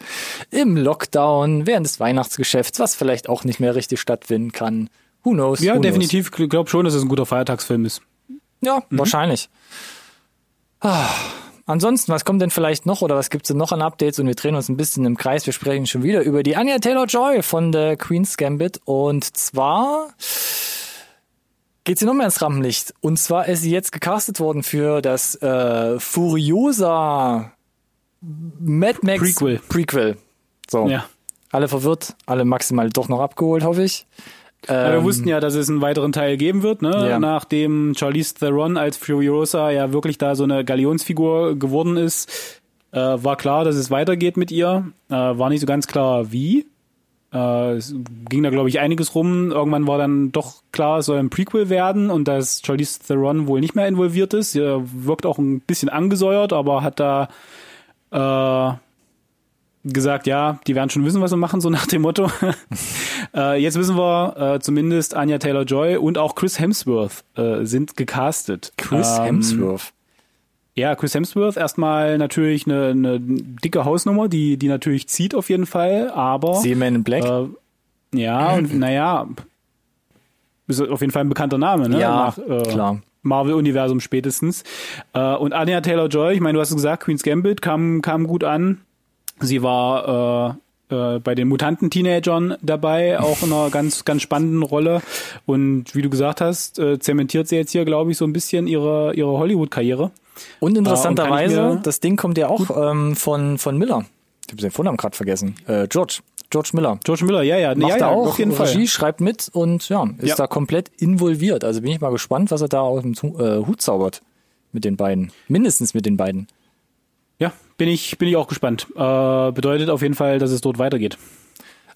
Im Lockdown, während des Weihnachtsgeschäfts, was vielleicht auch nicht mehr richtig stattfinden kann. Who knows? Ja, who definitiv. Ich glaube schon, dass es ein guter Feiertagsfilm ist. Ja, Mhm. wahrscheinlich. Ah, ansonsten, was kommt denn vielleicht noch oder was gibt's denn noch an Updates? Und wir drehen uns ein bisschen im Kreis. Wir sprechen schon wieder über die Anya Taylor-Joy von der Queen's Gambit. Und zwar geht sie noch mehr ins Rampenlicht. Und zwar ist sie jetzt gecastet worden für das äh, Furiosa Mad Max Prequel. Prequel. So. Ja. Alle verwirrt, alle maximal doch noch abgeholt, hoffe ich. Ja, wir Ähm, wussten ja, dass es einen weiteren Teil geben wird, ne? Ja. Nachdem Charlize Theron als Furiosa ja wirklich da so eine Galionsfigur geworden ist, äh, war klar, dass es weitergeht mit ihr. Äh, war nicht so ganz klar, wie. Äh, es ging da, glaube ich, einiges rum. Irgendwann war dann doch klar, es soll ein Prequel werden und dass Charlize Theron wohl nicht mehr involviert ist. Sie wirkt auch ein bisschen angesäuert, aber hat da äh, gesagt, ja, die werden schon wissen, was sie machen, so nach dem Motto. [LAUGHS] äh, jetzt wissen wir äh, zumindest Anya Taylor-Joy und auch Chris Hemsworth äh, sind gecastet. Chris Ähm, Hemsworth. Ja, Chris Hemsworth erstmal natürlich eine, eine dicke Hausnummer, die die natürlich zieht auf jeden Fall, aber Seaman in Black. äh, ja und [CLEARS THROAT] naja, ist auf jeden Fall ein bekannter Name, ne? Ja, Nach, äh, klar. Marvel-Universum spätestens. Äh, und Anya Taylor-Joy, ich meine, du hast es gesagt, Queen's Gambit kam, kam gut an. Sie war äh, äh, bei den Mutanten-Teenagern dabei, auch in einer ganz, ganz spannenden Rolle. Und wie du gesagt hast, äh, zementiert sie jetzt hier, glaube ich, so ein bisschen ihre, ihre Hollywood-Karriere. Und interessanterweise, ich mir- das Ding kommt ja auch ähm, von, von Miller. Ich habe den Vornamen gerade vergessen. Äh, George. George Miller. George Miller, ja, ja, Macht ja, da ja, auch auf jeden Regie, Fall. schreibt mit und ja, ist Ja. da komplett involviert. Also bin ich mal gespannt, was er da aus dem äh, Hut zaubert mit den beiden. Mindestens mit den beiden. Bin ich, bin ich auch gespannt. Äh, bedeutet auf jeden Fall, dass es dort weitergeht.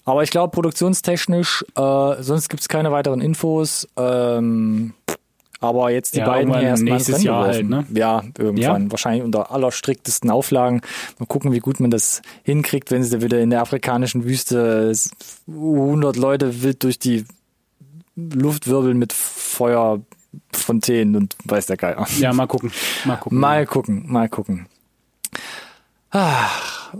Aber ich glaube, produktionstechnisch, äh, sonst gibt's keine weiteren Infos. Ähm, aber jetzt die Ja, beiden ins nächstes Jahr halt, ne? Ja, irgendwann. Ja. Wahrscheinlich unter allerstriktesten Auflagen. Mal gucken, wie gut man das hinkriegt, wenn sie da wieder in der afrikanischen Wüste 100 Leute wild durch die Luft wirbeln mit Feuerfontänen und weiß der Geier. Ja, mal gucken. Mal gucken. Mal gucken, mal gucken. Ah,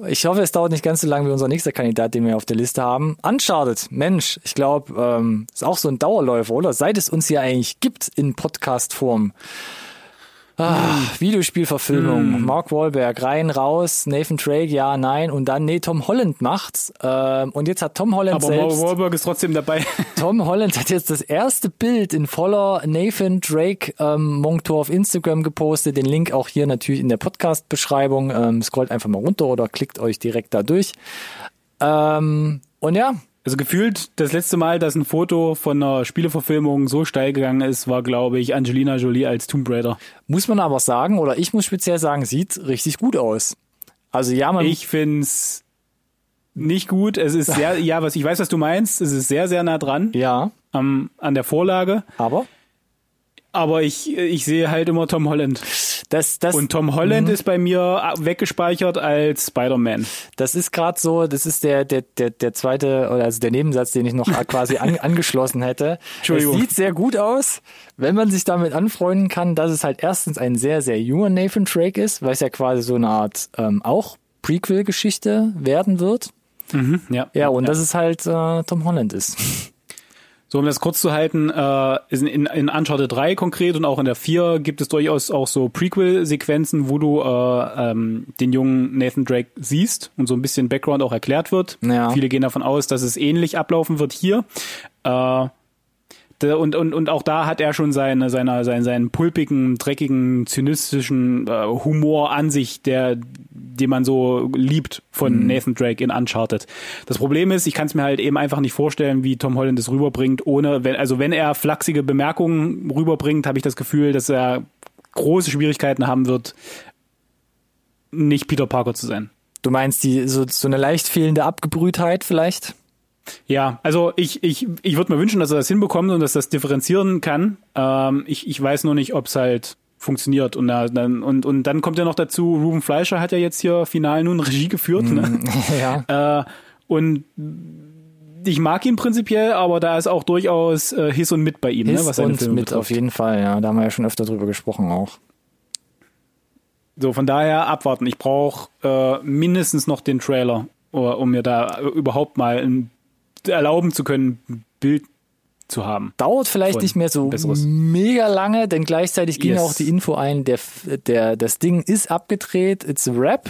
ich hoffe, es dauert nicht ganz so lange wie unser nächster Kandidat, den wir auf der Liste haben. Uncharted, Mensch, ich glaube, ähm, ist auch so ein Dauerläufer, oder? Seit es uns ja eigentlich gibt in Podcast-Form. Ah, Videospielverfilmung, Mark Wahlberg, rein, raus, Nathan Drake, ja, nein, und dann, nee, Tom Holland macht's. Ähm, und jetzt hat Tom Holland Aber selbst... Mark Wahlberg ist trotzdem dabei. [LAUGHS] Tom Holland hat jetzt das erste Bild in voller Nathan Drake ähm, Montur auf Instagram gepostet. Den Link auch hier natürlich in der Podcast-Beschreibung. Ähm, scrollt einfach mal runter oder klickt euch direkt da durch. Ähm, und ja, Also gefühlt das letzte Mal, dass ein Foto von einer Spieleverfilmung so steil gegangen ist, war, glaube ich, Angelina Jolie als Tomb Raider. muss man aber sagen, oder ich muss speziell sagen, sieht richtig gut aus. Also ja, man Ich find's nicht gut. Es ist sehr, [LAUGHS] ja, was ich weiß, was du meinst. Es ist sehr, sehr nah dran ja, am, an der Vorlage. aber Aber ich, ich sehe halt immer Tom Holland. Das, das, Und Tom Holland ist bei mir weggespeichert als Spider-Man. das ist gerade so, das ist der, der, der, der zweite, oder also der Nebensatz, den ich noch [LAUGHS] quasi an, angeschlossen hätte. Es Entschuldigung. sieht sehr gut aus, wenn man sich damit anfreunden kann, dass es halt erstens ein sehr, sehr junger Nathan Drake ist, weil es ja quasi so eine Art ähm, auch Prequel-Geschichte werden wird. Ja. Ja, und dass es halt äh, Tom Holland ist. So, um das kurz zu halten, äh, in, in Uncharted 3 konkret und auch in der 4 gibt es durchaus auch so Prequel-Sequenzen, wo du äh, ähm, den jungen Nathan Drake siehst und so ein bisschen Background auch erklärt wird. Ja. Viele gehen davon aus, dass es ähnlich ablaufen wird hier. Äh, und, und, und auch da hat er schon seine, seine, seinen, seinen pulpigen, dreckigen, zynistischen äh, Humor an sich, der, den man so liebt von Nathan Drake in Uncharted. Das Problem ist, ich kann es mir halt eben einfach nicht vorstellen, wie Tom Holland es rüberbringt, ohne, wenn, also wenn er flachsige Bemerkungen rüberbringt, habe ich das Gefühl, dass er große Schwierigkeiten haben wird, nicht Peter Parker zu sein. Du meinst die so, so eine leicht fehlende Abgebrühtheit vielleicht? Ja, also ich, ich, ich würde mir wünschen, dass er das hinbekommt und dass das differenzieren kann. Ähm, ich, ich weiß nur nicht, ob es halt funktioniert. Und, da- dann, und, und dann kommt ja noch dazu, Ruben Fleischer hat ja jetzt hier final nun [LAUGHS] Regie geführt. Ne? [LAUGHS] ja. Äh, und ich mag ihn prinzipiell, aber da ist auch durchaus äh, Hiss und Mit bei ihm, Ist ne, was und Filme mit betrifft. auf jeden Fall, ja. Da haben wir ja schon öfter drüber gesprochen auch. So, von daher abwarten. Ich brauche äh, mindestens noch den Trailer, uh, um mir da äh, überhaupt mal ein, erlauben zu können, ein Bild zu haben. Dauert vielleicht nicht mehr so Besseres. mega lange, denn gleichzeitig ging Yes. auch die Info ein, der, der, das Ding ist abgedreht, it's a rap.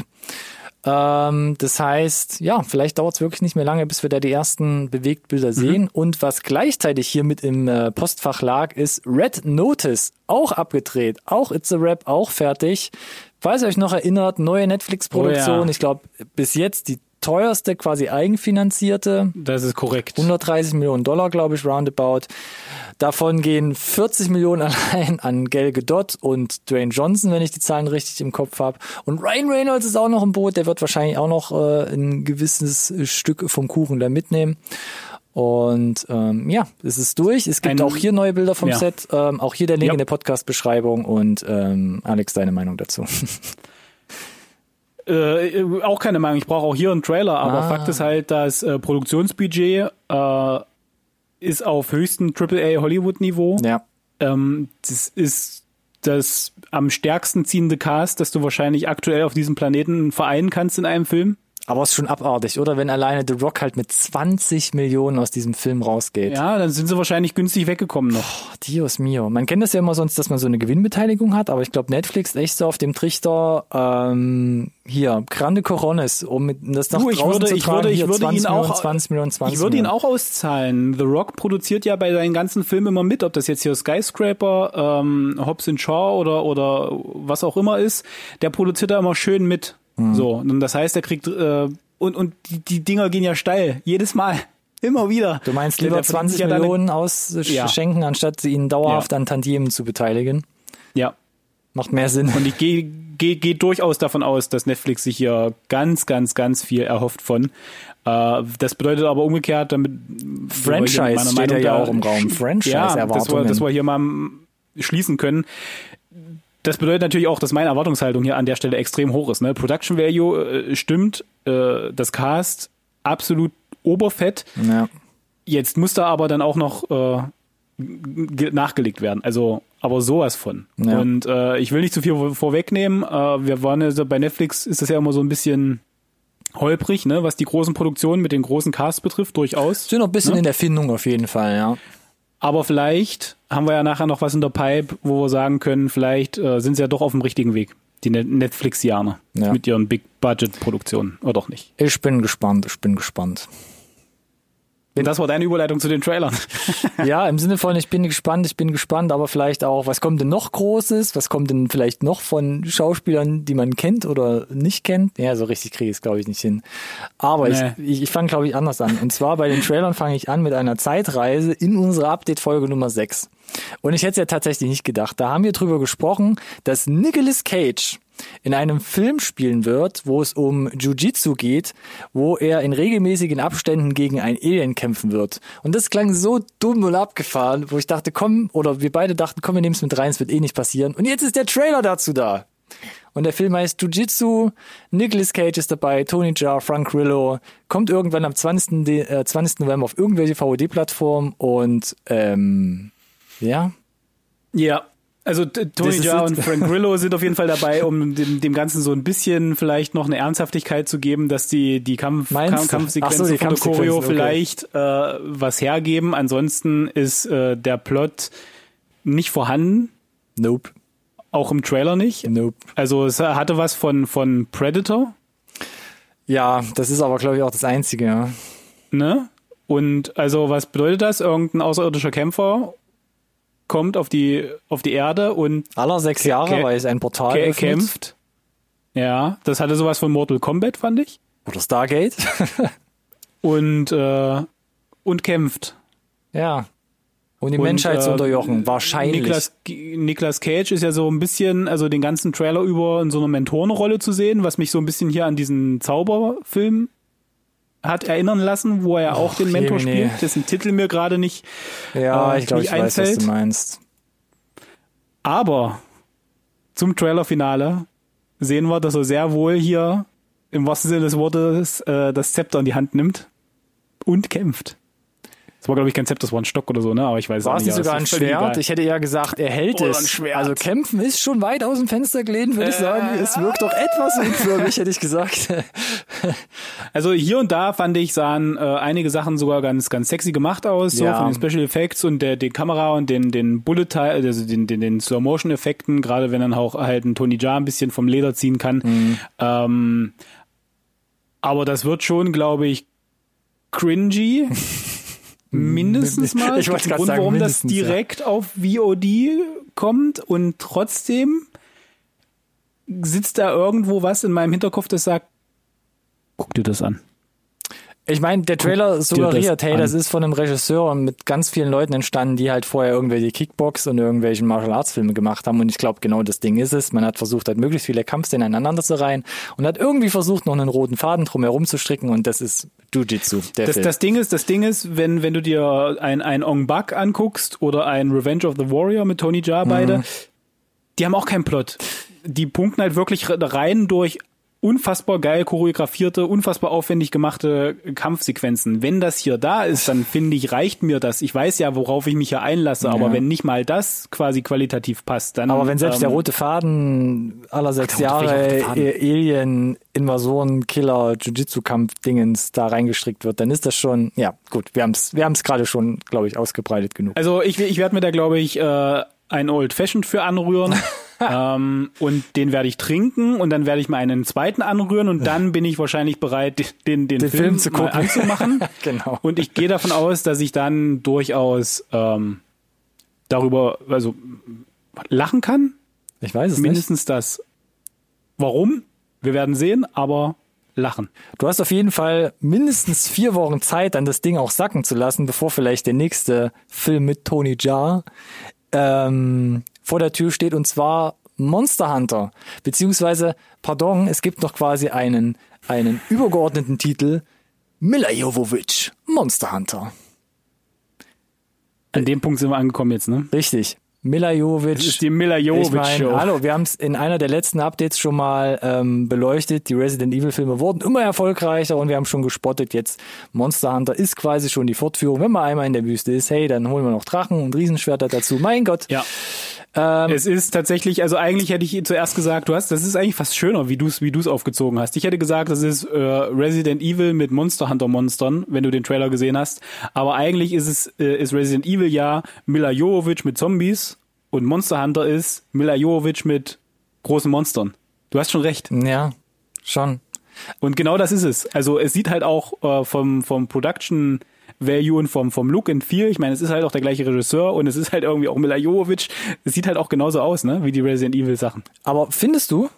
Ähm, das heißt, ja, vielleicht dauert es wirklich nicht mehr lange, bis wir da die ersten Bewegtbilder sehen. Und was gleichzeitig hier mit im äh, Postfach lag, ist Red Notice, auch abgedreht, auch It's a Rap, auch fertig. Falls ihr euch noch erinnert, neue Netflix-Produktion, Oh ja. ich glaube, bis jetzt die teuerste, quasi eigenfinanzierte. Das ist korrekt. 130 Millionen Dollar, glaube ich, roundabout. Davon gehen 40 Millionen [LAUGHS] allein an Gal Gadot und Dwayne Johnson, wenn ich die Zahlen richtig im Kopf habe. Und Ryan Reynolds ist auch noch im Boot. Der wird wahrscheinlich auch noch äh, ein gewisses Stück vom Kuchen da mitnehmen. Und ähm, ja, es ist durch. Es gibt Ein- auch hier neue Bilder vom ja. Set. Ähm, auch hier der Link Ja. in der Podcast-Beschreibung. Und ähm, Alex, deine Meinung dazu? [LAUGHS] Äh, auch keine Meinung. Ich brauche auch hier einen Trailer, aber Ah. Fakt ist halt, das äh, Produktionsbudget äh, ist auf höchstem AAA Hollywood-Niveau. ja. Ähm, das ist das am stärksten ziehende Cast, das du wahrscheinlich aktuell auf diesem Planeten vereinen kannst in einem Film. Aber es ist schon abartig, oder? Wenn alleine The Rock halt mit 20 Millionen aus diesem Film rausgeht. Ja, dann sind sie wahrscheinlich günstig weggekommen noch. Oh, Dios mio. Man kennt das ja immer sonst, dass man so eine Gewinnbeteiligung hat, aber ich glaube, Netflix ist echt so auf dem Trichter, ähm, hier, Grande Corones, um mit- das nach Du, ich draußen würde- zu ich tragen, würde- ich hier würde 20 ihn Millionen, auch- 20 Millionen, 20 Ich würde ihn auch auszahlen. The Rock produziert ja bei seinen ganzen Filmen immer mit, ob das jetzt hier Skyscraper, ähm, Hobbs and Shaw oder, oder was auch immer ist. Der produziert da immer schön mit. Mhm. So, und das heißt, er kriegt, äh, und, und die, die Dinger gehen ja steil. Jedes Mal. [LAUGHS] Immer wieder. Du meinst lieber der verdient 20 ja dann- Millionen ausschenken, Ja. anstatt sie ihnen dauerhaft Ja. an Tantiemen zu beteiligen? Ja. Macht mehr Sinn. Und ich gehe geh, geh durchaus davon aus, dass Netflix sich hier ganz, ganz, ganz viel erhofft von. Äh, das bedeutet aber umgekehrt, damit Franchise steht Meinung ja da- auch im Raum. [LAUGHS] Ja, dass wir, Franchise-Erwartungen. dass wir hier mal schließen können. Das bedeutet natürlich auch, dass meine Erwartungshaltung hier an der Stelle extrem hoch ist. Ne? Production Value äh, stimmt, äh, das Cast absolut oberfett. Ja. Jetzt muss da aber dann auch noch äh, ge- nachgelegt werden. Also, aber sowas von. Ja. Und äh, ich will nicht zu viel vor- vorwegnehmen. Äh, wir waren ja so, bei Netflix ist das ja immer so ein bisschen holprig, ne, was die großen Produktionen mit den großen Casts betrifft, durchaus. Sind noch ein bisschen Ne? in der Findung auf jeden Fall, ja. Aber vielleicht haben wir ja nachher noch was in der Pipe, wo wir sagen können, vielleicht äh, sind sie ja doch auf dem richtigen Weg. Die Net Netflixianer Ja. mit ihren Big-Budget-Produktionen. Oder doch nicht. Ich bin gespannt, ich bin gespannt. Das war deine Überleitung zu den Trailern. [LAUGHS] Ja, im Sinne von, ich bin gespannt, ich bin gespannt, aber vielleicht auch, was kommt denn noch Großes? Was kommt denn vielleicht noch von Schauspielern, die man kennt oder nicht kennt? Ja, so richtig kriege ich es, glaube ich, nicht hin. Aber Nee. ich, ich, ich fange, glaube ich, anders an. Und zwar bei den Trailern fange ich an mit einer Zeitreise in unsere Update-Folge Nummer 6. Und ich hätte es ja tatsächlich nicht gedacht. Da haben wir drüber gesprochen, dass Nicolas Cage in einem Film spielen wird, wo es um Jiu-Jitsu geht, wo er in regelmäßigen Abständen gegen ein Alien kämpfen wird. Und das klang so dumm und abgefahren, wo ich dachte, komm, oder wir beide dachten, komm, wir nehmen es mit rein, es wird eh nicht passieren. Und jetzt ist der Trailer dazu da. Und der Film heißt Jiu-Jitsu, Nicolas Cage ist dabei, Tony Jaa, Frank Grillo, kommt irgendwann am 20. De äh, 20. November auf irgendwelche VOD-Plattformen und ähm, ja. Ja, also Tony Jaa und Frank Grillo sind auf jeden Fall dabei, um dem, dem Ganzen so ein bisschen vielleicht noch eine Ernsthaftigkeit zu geben, dass die die Kampf, Kampf? Kampfsequenzen so, die von Choreo okay. vielleicht äh, was hergeben. Ansonsten ist äh, der Plot nicht vorhanden, Nope. auch im Trailer nicht. Nope. Also es hatte was von von Predator, Ja, das ist aber, glaube ich, auch das Einzige, ja. ne? Und also was bedeutet das? Irgendein außerirdischer Kämpfer kommt auf die auf die Erde und Aller sechs Jahre, weil es ein Portal kämpft. Ja, das hatte sowas von Mortal Kombat, fand ich. Oder Stargate. [LAUGHS] Und äh, und kämpft. ja. Um die Und, Menschheit zu äh, unterjochen. Wahrscheinlich. Niklas, Niklas Cage ist ja so ein bisschen, also den ganzen Trailer über in so einer Mentorenrolle zu sehen, was mich so ein bisschen hier an diesen Zauberfilm hat erinnern lassen, wo er ja auch den Mentor spielt, dessen Titel mir gerade nicht. ja, äh, ich glaube, ich weiß, was einfällt. du meinst. Aber zum Trailerfinale sehen wir, dass er sehr wohl hier im wahrsten Sinne des Wortes äh, das Zepter in die Hand nimmt und kämpft. Das war, glaube ich, kein Zepter, das war ein Stock oder so, ne? Aber ich weiß War es nicht. nicht aber sogar ein Schwert? Ich hätte eher gesagt, er hält Oder es. ein Schwert. Also kämpfen ist schon weit aus dem Fenster gelehnt, würde ich sagen. Es wirkt doch etwas unförmig, hätte ich gesagt. [LAUGHS] Also hier und da fand ich, sahen äh, einige Sachen sogar ganz, ganz sexy gemacht aus, so Ja. von den Special Effects und der, der Kamera und den, den Bullet Teil, also den, den, den Slow Motion Effekten, gerade wenn dann auch halt ein Tony Jaa ein bisschen vom Leder ziehen kann. Mhm. Ähm, aber das wird schon, glaube ich, cringy. [LAUGHS] Mindestens mal. Ich wollte gerade sagen, warum das ja. direkt auf VOD kommt und trotzdem sitzt da irgendwo was in meinem Hinterkopf, das sagt, guck dir das an. Ich meine, der Trailer suggeriert, hey, an. das ist von einem Regisseur und mit ganz vielen Leuten entstanden, die halt vorher irgendwelche Kickbox und irgendwelchen Martial Arts Filme gemacht haben. Und ich glaube, genau das Ding ist es. Man hat versucht, halt möglichst viele Kampfszenen aneinander zu reihen und hat irgendwie versucht, noch einen roten Faden drumherum zu stricken und das ist Jiu-Jitsu, der Das, Film. das Ding ist, das Ding ist, wenn, wenn du dir ein, ein Ong Bak anguckst oder ein Revenge of the Warrior mit Tony Jaa beide, die haben auch keinen Plot. Die punkten halt wirklich rein durch unfassbar geil choreografierte, unfassbar aufwendig gemachte Kampfsequenzen. Wenn das hier da ist, dann finde ich, reicht mir das. Ich weiß ja, worauf ich mich hier einlasse, aber Ja. wenn nicht mal das quasi qualitativ passt, dann. Aber wenn selbst der ähm, rote Faden aller sechs der Jahre äh, Alien, Invasoren, Killer, Jiu-Jitsu-Kampf-Dingens da reingestrickt wird, dann ist das schon, ja, gut, wir haben es wir haben's gerade schon, glaube ich, ausgebreitet genug. Also ich, ich werde mir da, glaube ich, äh, ein Old Fashioned für anrühren. [LAUGHS] ähm, und den werde ich trinken und dann werde ich mir einen zweiten anrühren und dann bin ich wahrscheinlich bereit, den, den, Den Film, Film zu mal gucken. anzumachen. [LAUGHS] Genau. Und ich gehe davon aus, dass ich dann durchaus ähm, darüber, also lachen kann. Ich weiß es nicht. Mindestens das. Warum? Wir werden sehen, aber lachen. Du hast auf jeden Fall mindestens vier Wochen Zeit, dann das Ding auch sacken zu lassen, bevor vielleicht der nächste Film mit Tony Jaa ähm, vor der Tür steht, und zwar Monster Hunter. Beziehungsweise, pardon, es gibt noch quasi einen, einen übergeordneten Titel, Mila Jovovich, Monster Hunter. An dem Punkt sind wir angekommen jetzt, ne? Richtig. Mila Jovovich. Das ist die Mila Ich Jovovich meine, Show. hallo, wir haben es in einer der letzten Updates schon mal ähm, beleuchtet. Die Resident Evil Filme wurden immer erfolgreicher und wir haben schon gespottet. Jetzt Monster Hunter ist quasi schon die Fortführung. Wenn man einmal in der Wüste ist, hey, dann holen wir noch Drachen und Riesenschwerter dazu. Mein Gott. Ja. Ähm, Es ist tatsächlich, also eigentlich hätte ich zuerst gesagt, du hast, das ist eigentlich fast schöner, wie du es wie du's aufgezogen hast. Ich hätte gesagt, das ist äh, Resident Evil mit Monster Hunter Monstern, wenn du den Trailer gesehen hast. Aber eigentlich ist es äh, ist Resident Evil ja Mila Jovovich mit Zombies und Monster Hunter ist Mila Jovovich mit großen Monstern. Du hast schon recht. ja, schon. Und genau das ist es. Also es sieht halt auch äh, vom, vom Production Value und vom, vom Look and Feel, ich meine, es ist halt auch der gleiche Regisseur und es ist halt irgendwie auch Mila Jovovich. Es sieht halt auch genauso aus, ne, wie die Resident Evil Sachen. Aber findest du?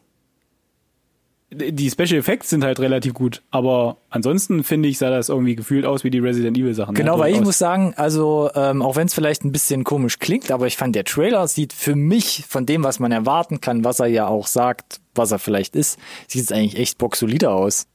die Special Effects sind halt relativ gut, aber ansonsten finde ich, sah das irgendwie gefühlt aus wie die Resident Evil Sachen. Genau, ja, weil ich durchaus. muss sagen, also ähm, auch wenn es vielleicht ein bisschen komisch klingt, aber ich fand der Trailer sieht für mich von dem, was man erwarten kann, was er ja auch sagt, was er vielleicht ist, sieht es eigentlich echt boxsolider aus.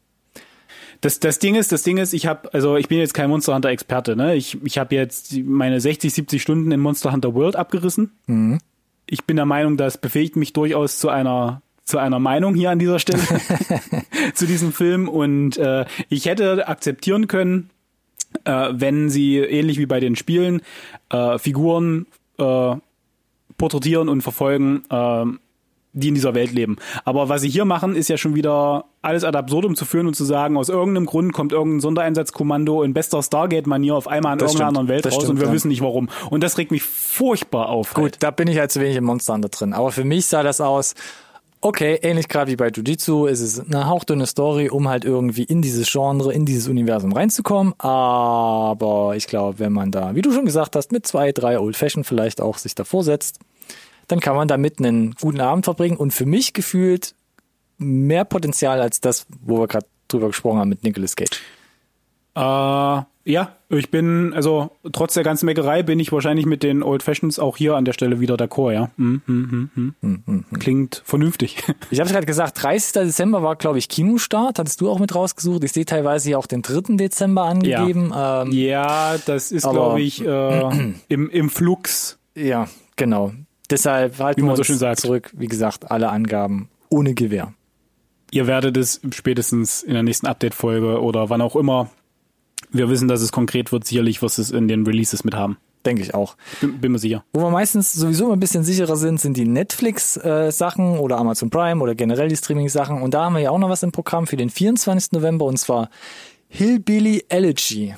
Das, das Ding ist, das Ding ist, ich habe, also ich bin jetzt kein Monster Hunter Experte, ne? Ich, ich habe jetzt meine 60, 70 Stunden in Monster Hunter World abgerissen. Mhm. Ich bin der Meinung, das befähigt mich durchaus zu einer zu einer Meinung hier an dieser Stelle [LAUGHS] [LAUGHS] zu diesem Film und äh, ich hätte akzeptieren können, äh, wenn sie ähnlich wie bei den Spielen äh, Figuren äh, porträtieren und verfolgen, äh, die in dieser Welt leben. Aber was sie hier machen, ist ja schon wieder alles ad absurdum zu führen und zu sagen, aus irgendeinem Grund kommt irgendein Sondereinsatzkommando in bester Stargate-Manier auf einmal in Das irgendeiner stimmt. anderen Welt raus stimmt, und wir ja. wissen nicht warum. Und das regt mich furchtbar auf. Gut, Halt. da bin ich halt zu wenig im Monster Hunter drin. Aber für mich sah das aus, okay, ähnlich gerade wie bei Jujitsu, ist es eine hauchdünne Story, um halt irgendwie in dieses Genre, in dieses Universum reinzukommen. Aber ich glaube, wenn man da, wie du schon gesagt hast, mit zwei, drei Old Fashion vielleicht auch sich davor setzt, dann kann man damit einen guten Abend verbringen und für mich gefühlt mehr Potenzial als das, wo wir gerade drüber gesprochen haben mit Nicolas Cage. Äh, ja, ich bin, also trotz der ganzen Meckerei bin ich wahrscheinlich mit den Old Fashions auch hier an der Stelle wieder d'accord, ja. Hm, hm, hm. Klingt vernünftig. [LAUGHS] Ich habe gerade gesagt, 30. Dezember war, glaube ich, Kinostart. Hattest du auch mit rausgesucht. Ich sehe teilweise hier auch den 3. Dezember angegeben. Ja, ähm, ja, das ist, glaube ich, äh, [CLEARS THROAT] im, im Flux. ja genau. Deshalb halten wir uns so zurück. Wie gesagt, alle Angaben ohne Gewähr. Ihr werdet es spätestens in der nächsten Update-Folge oder wann auch immer wir wissen, dass es konkret wird, sicherlich wirst du es in den Releases mit haben. Denke ich auch. Bin, bin mir sicher. Wo wir meistens sowieso immer ein bisschen sicherer sind, sind die Netflix-Sachen oder Amazon Prime oder generell die Streaming-Sachen. Und da haben wir ja auch noch was im Programm für den 24. November und zwar Hillbilly Elegy.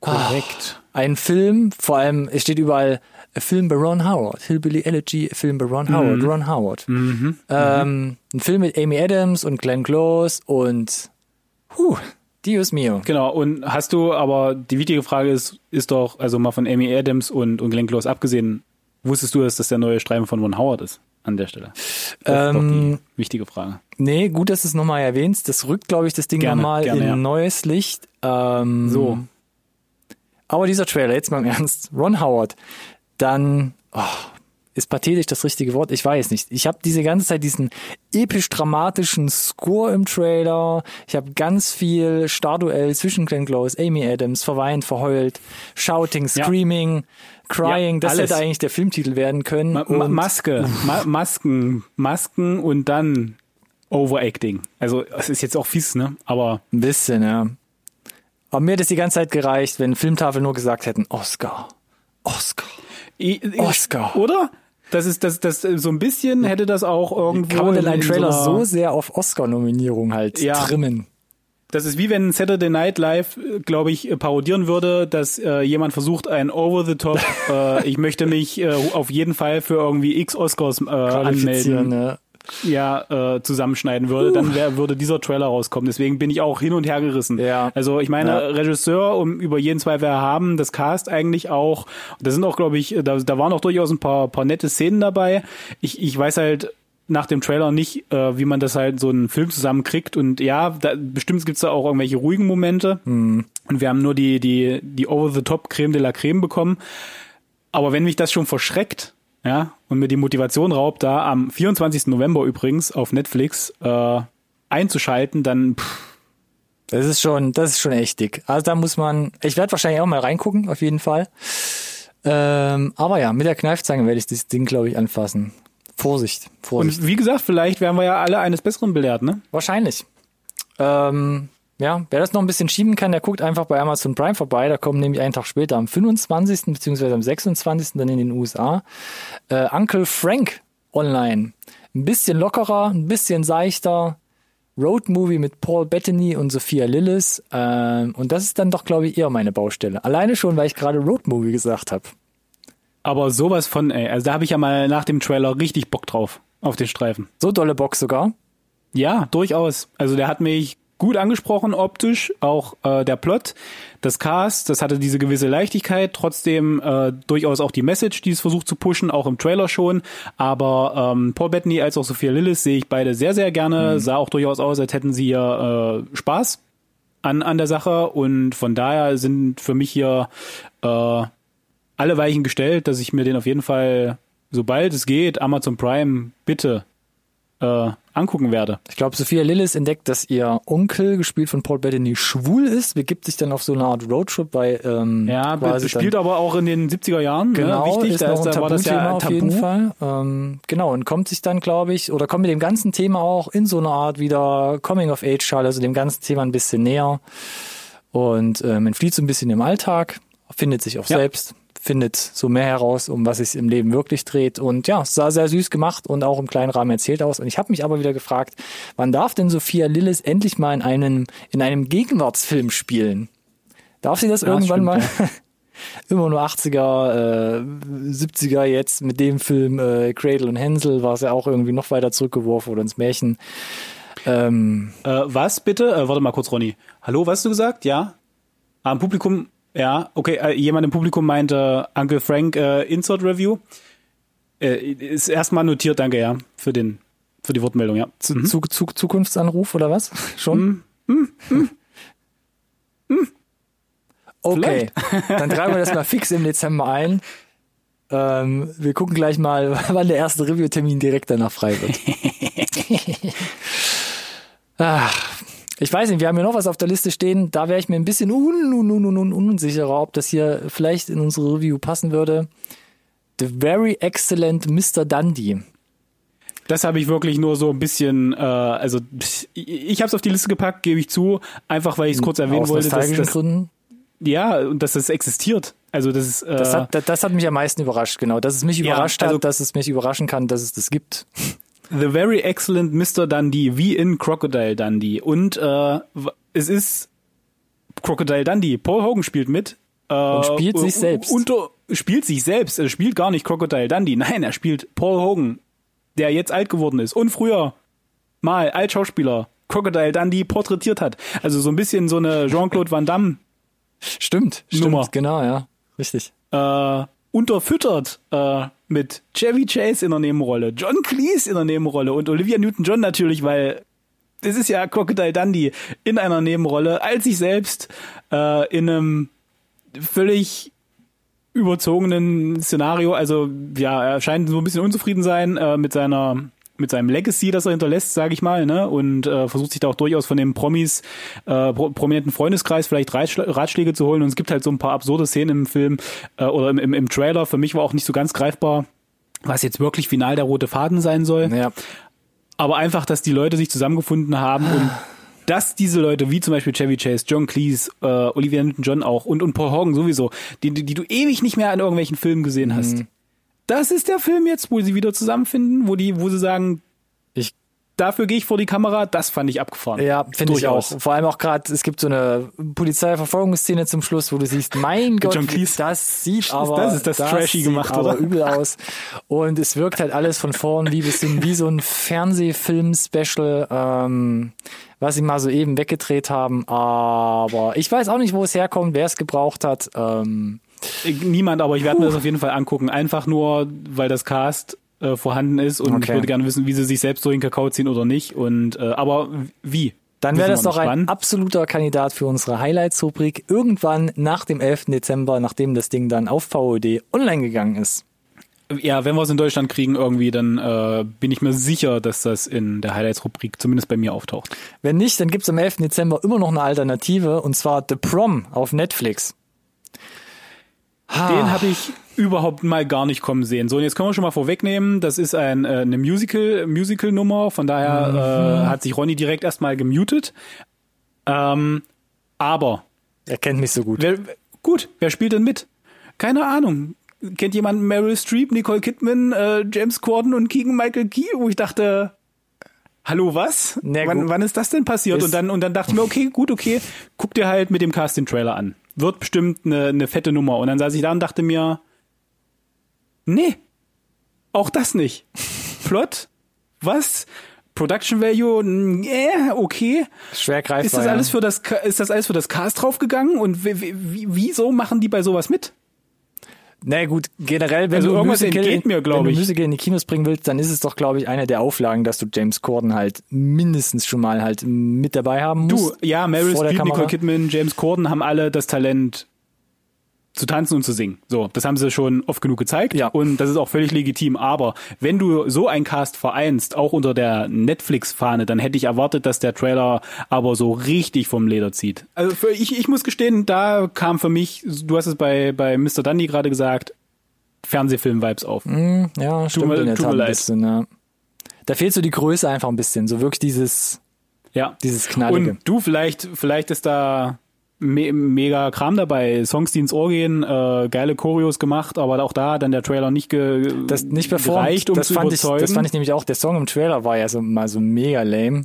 Korrekt. Ein Film, vor allem, es steht überall, Film by Ron Howard. Hillbilly Elegy, Film by Ron Howard, Ron Howard. Mhm. Ähm, ein Film mit Amy Adams und Glenn Close und, huh, Dios mio. Genau, und hast du, aber die wichtige Frage ist, ist doch, also mal von Amy Adams und, und Glenn Close abgesehen, wusstest du, dass das der neue Streifen von Ron Howard ist an der Stelle? Das ist doch Ähm, die wichtige Frage. Nee, gut, dass du es nochmal erwähnst. Das rückt, glaube ich, das Ding nochmal in ja. neues Licht. Ähm, So. Aber dieser Trailer, jetzt mal im Ernst, Ron Howard, dann oh, ist pathetisch das richtige Wort? Ich weiß nicht. Ich habe diese ganze Zeit diesen episch dramatischen Score im Trailer. Ich habe ganz viel Starduell zwischen Glenn Close, Amy Adams, verweint, verheult, shouting, Ja. screaming, crying. Ja, das alles. hätte eigentlich der Filmtitel werden können. Ma Ma Maske, Ma Masken, Masken und dann Overacting. Also es ist jetzt auch fies, ne? Aber Ein bisschen, ja. Aber mir hätte es die ganze Zeit gereicht, wenn Filmtafel nur gesagt hätten, Oscar, Oscar. Oscar. Oder? Das ist das, das so ein bisschen hätte das auch irgendwo. Kann man denn in- einen in Trailer so, so sehr auf Oscar-Nominierung halt Ja. trimmen? Das ist wie wenn Saturday Night Live, glaube ich, parodieren würde, dass äh, jemand versucht, ein Over the Top, [LAUGHS] äh, ich möchte mich äh, auf jeden Fall für irgendwie X Oscars äh, anmelden, ja. Ja, äh, zusammenschneiden würde, dann wär, würde dieser Trailer rauskommen. Deswegen bin ich auch hin und her gerissen. Ja. Also ich meine, Ja. Regisseur, um über jeden Zweifel haben, das Cast eigentlich auch. Da sind auch, glaube ich, da, da waren auch durchaus ein paar, paar nette Szenen dabei. Ich, ich weiß halt nach dem Trailer nicht, äh, wie man das halt so einen Film zusammenkriegt. Und ja, da, bestimmt gibt's da auch irgendwelche ruhigen Momente. Und wir haben nur die, die, die Over-the-Top Creme de la Creme bekommen. Aber wenn mich das schon verschreckt, ja, und mir die Motivation raubt, da am 24. November übrigens auf Netflix äh, einzuschalten, dann pff, Das ist schon, das ist schon echt dick. Also da muss man, ich werde wahrscheinlich auch mal reingucken, auf jeden Fall. Ähm, aber ja, mit der Kneifzange werde ich das Ding, glaube ich, anfassen. Vorsicht, Vorsicht. und wie gesagt, vielleicht werden wir ja alle eines Besseren belehrt, ne? Wahrscheinlich. Ähm, ja, wer das noch ein bisschen schieben kann, der guckt einfach bei Amazon Prime vorbei. Da kommen nämlich einen Tag später am 25. beziehungsweise am 26. dann in den USA äh, Uncle Frank online. Ein bisschen lockerer, ein bisschen seichter. Roadmovie mit Paul Bettany und Sophia Lillis. Ähm, und das ist dann doch, glaube ich, eher meine Baustelle. Alleine schon, weil ich gerade Roadmovie gesagt habe. Aber sowas von, ey, also da habe ich ja mal nach dem Trailer richtig Bock drauf, auf den Streifen. So dolle Box sogar. Ja, durchaus. Also der hat mich gut angesprochen optisch, auch äh, der Plot, das Cast, das hatte diese gewisse Leichtigkeit, trotzdem äh, durchaus auch die Message, die es versucht zu pushen, auch im Trailer schon. Aber ähm, Paul Bettany als auch Sophia Lillis sehe ich beide sehr, sehr gerne. Mhm. Sah auch durchaus aus, als hätten sie hier äh, Spaß an, an der Sache und von daher sind für mich hier äh, alle Weichen gestellt, dass ich mir den auf jeden Fall, sobald es geht, Amazon Prime bitte äh, angucken werde. Ich glaube, Sophia Lillis entdeckt, dass ihr Onkel, gespielt von Paul Bettany, schwul ist, begibt sich dann auf so eine Art Roadtrip bei ähm, Ja, spielt aber auch in den 70er Jahren. Ne? Genau, ne? wichtig, ist da, ist, da war das ja auf Tabu. jeden Fall. Ähm, genau, und kommt sich dann, glaube ich, oder kommt mit dem ganzen Thema auch in so eine Art wieder Coming-of-Age-Schale, also dem ganzen Thema ein bisschen näher und ähm, entflieht so ein bisschen im Alltag, findet sich auch ja. selbst findet so mehr heraus, um was es im Leben wirklich dreht. Und ja, es sah sehr süß gemacht und auch im kleinen Rahmen erzählt aus. Und ich habe mich aber wieder gefragt, wann darf denn Sophia Lillis endlich mal in einem, in einem Gegenwartsfilm spielen? Darf sie das ja, irgendwann stimmt, mal? Ja. [LAUGHS] Immer nur 80er, äh, 70er jetzt mit dem Film äh, Cradle und Hänsel war es ja auch irgendwie noch weiter zurückgeworfen oder ins Märchen. Ähm, äh, was bitte? Äh, warte mal kurz, Ronny. Hallo, was hast du gesagt? Ja? Am Publikum ja, okay, äh, jemand im Publikum meinte Uncle Frank äh, Insert Review. Äh, ist erstmal notiert, danke, ja, für den für die Wortmeldung, ja. Zu, mhm. zu, zu, Zukunftsanruf oder was? [LAUGHS] Schon? Mhm. Mhm. Mhm. Okay, [LAUGHS] dann tragen wir das mal fix im Dezember ein. Ähm, wir gucken gleich mal, [LAUGHS] wann der erste Review-Termin direkt danach frei wird. Ach, ich weiß nicht, wir haben ja noch was auf der Liste stehen. Da wäre ich mir ein bisschen un, un, un, un, unsicherer, ob das hier vielleicht in unsere Review passen würde. The Very Excellent Mr. Dundee. Das habe ich wirklich nur so ein bisschen, äh, also ich habe es auf die Liste gepackt, gebe ich zu, einfach weil ich es kurz erwähnen Aus wollte. Dass das, Gründen? Ja, und dass das existiert. Also das ist. Äh, das, hat, das hat mich am meisten überrascht, genau. Dass es mich überrascht ja, also, hat, dass es mich überraschen kann, dass es das gibt. The Very Excellent Mr. Dundee, wie in Crocodile Dundee. Und äh, es ist Crocodile Dundee. Paul Hogan spielt mit. Äh, und spielt sich selbst. Unter, spielt sich selbst. Er spielt gar nicht Crocodile Dundee. Nein, er spielt Paul Hogan, der jetzt alt geworden ist und früher mal als Schauspieler Crocodile Dundee porträtiert hat. Also so ein bisschen so eine Jean-Claude Van Damme. Stimmt, Nummer. stimmt, genau, ja. Richtig. Äh, unterfüttert äh, mit Chevy Chase in der Nebenrolle, John Cleese in der Nebenrolle und Olivia Newton-John natürlich, weil es ist ja Crocodile Dundee in einer Nebenrolle als sich selbst äh, in einem völlig überzogenen Szenario. Also ja, er scheint so ein bisschen unzufrieden sein äh, mit seiner mit seinem Legacy, das er hinterlässt, sage ich mal, ne? Und äh, versucht sich da auch durchaus von den Promis, äh, pro prominenten Freundeskreis vielleicht Ratschläge zu holen. Und es gibt halt so ein paar absurde Szenen im Film äh, oder im, im, im Trailer. Für mich war auch nicht so ganz greifbar, was jetzt wirklich final der rote Faden sein soll. Ja. Aber einfach, dass die Leute sich zusammengefunden haben und [SIGHS] dass diese Leute, wie zum Beispiel Chevy Chase, John Cleese, äh, Olivia Newton-John auch und, und Paul Hogan sowieso, die, die, die du ewig nicht mehr in irgendwelchen Filmen gesehen hast, mhm das ist der Film jetzt, wo sie wieder zusammenfinden, wo die, wo sie sagen, ich dafür gehe ich vor die Kamera, das fand ich abgefahren. Ja, finde ich auch. Vor allem auch gerade, es gibt so eine Polizeiverfolgungsszene zum Schluss, wo du siehst, mein [LAUGHS] Gott, das sieht aber das ist das, das trashy gemacht, aber oder? übel [LAUGHS] aus. Und es wirkt halt alles von vorn wie bis hin, wie so ein Fernsehfilm-Special, ähm, was sie mal so eben weggedreht haben. Aber ich weiß auch nicht, wo es herkommt, wer es gebraucht hat. Ähm, Niemand, aber ich werde mir das auf jeden Fall angucken. Einfach nur, weil das Cast äh, vorhanden ist und okay. ich würde gerne wissen, wie sie sich selbst durch den Kakao ziehen oder nicht. Und äh, aber wie? Dann wäre das doch ein absoluter Kandidat für unsere Highlights-Rubrik irgendwann nach dem 11. Dezember, nachdem das Ding dann auf VOD online gegangen ist. Ja, wenn wir es in Deutschland kriegen irgendwie, dann äh, bin ich mir sicher, dass das in der Highlights-Rubrik zumindest bei mir auftaucht. Wenn nicht, dann gibt es am 11. Dezember immer noch eine Alternative und zwar The Prom auf Netflix. Den habe ich überhaupt mal gar nicht kommen sehen. So, und jetzt können wir schon mal vorwegnehmen, das ist ein, äh, eine Musical, Musical-Nummer, von daher mhm. äh, hat sich Ronny direkt erstmal gemutet. Ähm, aber. Er kennt mich so gut. Wer, gut, wer spielt denn mit? Keine Ahnung. Kennt jemand Meryl Streep, Nicole Kidman, äh, James Corden und Keegan Michael Key, wo ich dachte, hallo was? Wann, wann ist das denn passiert? Ist und dann, und dann dachte ich mir, okay, gut, okay, guck dir halt mit dem Cast den Trailer an wird bestimmt eine, eine fette Nummer. Und dann saß ich da und dachte mir, nee, auch das nicht. [LAUGHS] Plot? Was? Production Value, äh, okay. Schwer greifbar. Ist das alles für das, ist das alles für das Cast draufgegangen? Und wie, wie, wieso machen die bei sowas mit? Na gut, generell, wenn Also du irgendwas Musical, entgeht mir, glaub wenn du ich. Musical in die Kinos bringen willst, dann ist es doch, glaube ich, eine der Auflagen, dass du James Corden halt mindestens schon mal halt mit dabei haben Du, musst. ja, Meryl Streep. Nicole Kidman, James Corden haben alle das Talent zu tanzen und zu singen. So, das haben sie schon oft genug gezeigt Ja. und das ist auch völlig legitim. Aber wenn du so einen Cast vereinst, auch unter der Netflix-Fahne, dann hätte ich erwartet, dass der Trailer aber so richtig vom Leder zieht. Also für, ich, ich muss gestehen, da kam für mich, du hast es bei, bei Mr. Dundee gerade gesagt, Fernsehfilm-Vibes auf. Ja, stimmt mir- in der tut mir ein leid. bisschen, ja. Da fehlt so die Größe einfach ein bisschen, so wirklich dieses, Ja. dieses Knallige. Und du, vielleicht, vielleicht ist da me mega Kram dabei, Songs, die ins Ohr gehen, äh, geile Choreos gemacht, aber auch da hat dann der Trailer nicht ge das nicht performt, gereicht, um das zu fand ich, überzeugen. das fand ich nämlich auch, der Song im Trailer war ja so mal so mega lame.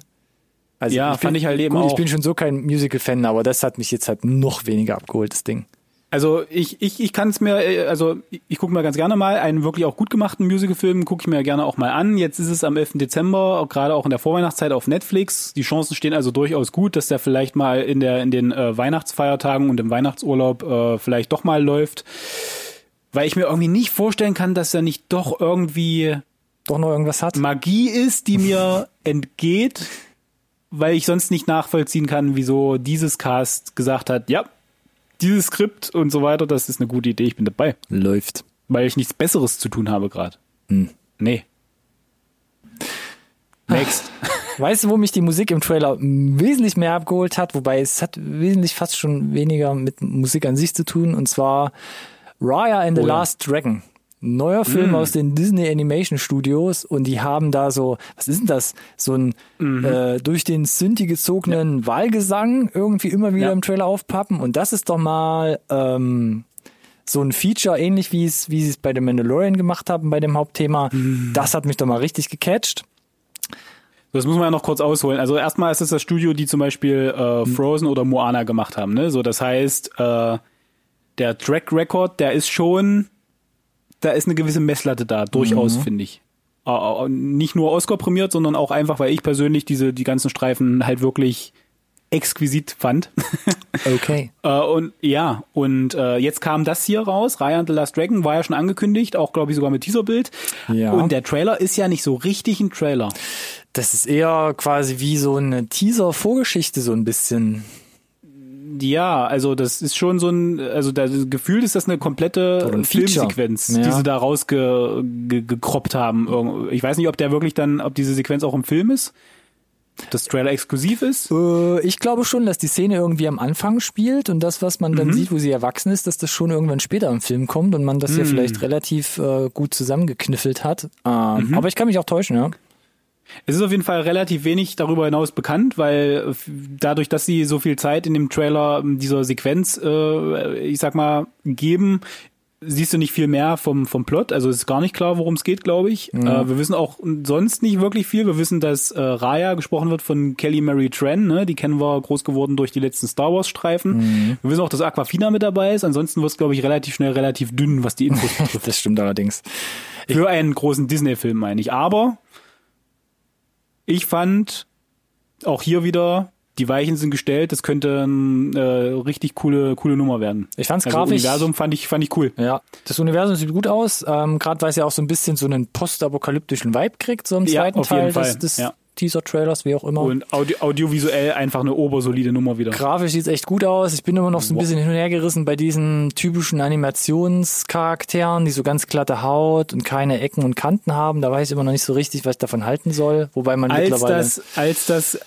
Also Ja, bin, fand ich halt eben gut, ich auch. bin schon so kein Musical-Fan, aber das hat mich jetzt halt noch weniger abgeholt, das Ding. Also ich, ich, ich kann es mir, äh, also ich, ich gucke mir ganz gerne mal einen wirklich auch gut gemachten Musicalfilm, gucke ich mir gerne auch mal an. Jetzt ist es am 11. Dezember, gerade auch in der Vorweihnachtszeit auf Netflix. Die Chancen stehen also durchaus gut, dass der vielleicht mal in der in den äh, Weihnachtsfeiertagen und im Weihnachtsurlaub äh, vielleicht doch mal läuft. Weil ich mir irgendwie nicht vorstellen kann, dass er nicht doch irgendwie Doch noch irgendwas hat? Magie ist, die mir [LAUGHS] entgeht, weil ich sonst nicht nachvollziehen kann, wieso dieses Cast gesagt hat, ja, dieses Skript und so weiter, das ist eine gute Idee, ich bin dabei. Läuft. Weil ich nichts Besseres zu tun habe gerade. Hm. Nee. Next. [LAUGHS] Weißt du, wo mich die Musik im Trailer wesentlich mehr abgeholt hat? Wobei es hat wesentlich fast schon weniger mit Musik an sich zu tun. Und zwar Raya and the Oh ja. Last Dragon. Neuer Film aus den Disney Animation Studios und die haben da so, was ist denn das? So ein äh, durch den Synthi gezogenen Wahlgesang irgendwie immer wieder Ja. im Trailer aufpappen. Und das ist doch mal ähm, so ein Feature, ähnlich wie es, wie sie es bei The Mandalorian gemacht haben, bei dem Hauptthema. Das hat mich doch mal richtig gecatcht. Das muss man ja noch kurz ausholen. Also erstmal ist es das Studio, die zum Beispiel äh, Frozen oder Moana gemacht haben. Ne? So, das heißt, äh, der Track Record, der ist schon, da ist eine gewisse Messlatte da, durchaus finde ich. Nicht nur Oscar prämiert, sondern auch einfach, weil ich persönlich diese die ganzen Streifen halt wirklich exquisit fand. [LAUGHS] Okay. Äh, und ja, und äh, jetzt kam das hier raus. Raya and the Last Dragon war ja schon angekündigt, auch glaube ich sogar mit Teaserbild. Ja. Und der Trailer ist ja nicht so richtig ein Trailer. Das ist eher quasi wie so eine Teaser-Vorgeschichte, so ein bisschen. Ja, also das ist schon so ein, also da gefühlt ist das eine komplette ein. Filmsequenz, Ja. die sie da rausgekroppt haben. Irgend- Ich weiß nicht, ob der wirklich dann, ob diese Sequenz auch im Film ist, das Trailer exklusiv ist. Äh, ich glaube schon, dass die Szene irgendwie am Anfang spielt und das, was man Mhm. dann sieht, wo sie erwachsen ist, dass das schon irgendwann später im Film kommt und man das Mhm. ja vielleicht relativ äh, gut zusammengekniffelt hat. Ähm, Mhm. Aber ich kann mich auch täuschen, ja. Es ist auf jeden Fall relativ wenig darüber hinaus bekannt, weil dadurch, dass sie so viel Zeit in dem Trailer dieser Sequenz, äh, ich sag mal, geben, siehst du nicht viel mehr vom, vom Plot. Also es ist gar nicht klar, worum es geht, glaube ich. Äh, wir wissen auch sonst nicht wirklich viel. Wir wissen, dass äh, Raya gesprochen wird von Kelly Mary Tran, ne? die kennen wir groß geworden durch die letzten Star Wars Streifen. Wir wissen auch, dass Aquafina mit dabei ist. Ansonsten wird es, glaube ich, relativ schnell relativ dünn, was die Infos [LAUGHS] betrifft. Das stimmt allerdings. Für einen großen Disney-Film, meine ich. Aber ich fand auch hier wieder, die Weichen sind gestellt, das könnte eine äh, richtig coole, coole Nummer werden. Ich fand's also grafisch- Universum fand ich, fand ich cool. Ja, das Universum sieht gut aus, ähm, gerade weil es ja auch so ein bisschen so einen postapokalyptischen Vibe kriegt, so im Ja, zweiten auf Teil jeden des, Fall, des ja. Teaser-Trailers, wie auch immer. Und audio, audiovisuell einfach eine obersolide Nummer wieder. Grafisch sieht's echt gut aus. Ich bin immer noch so ein Wow. bisschen hin und her gerissen bei diesen typischen Animationscharakteren, die so ganz glatte Haut und keine Ecken und Kanten haben. Da weiß ich immer noch nicht so richtig, was ich davon halten soll. Wobei man Als mittlerweile. das, als das,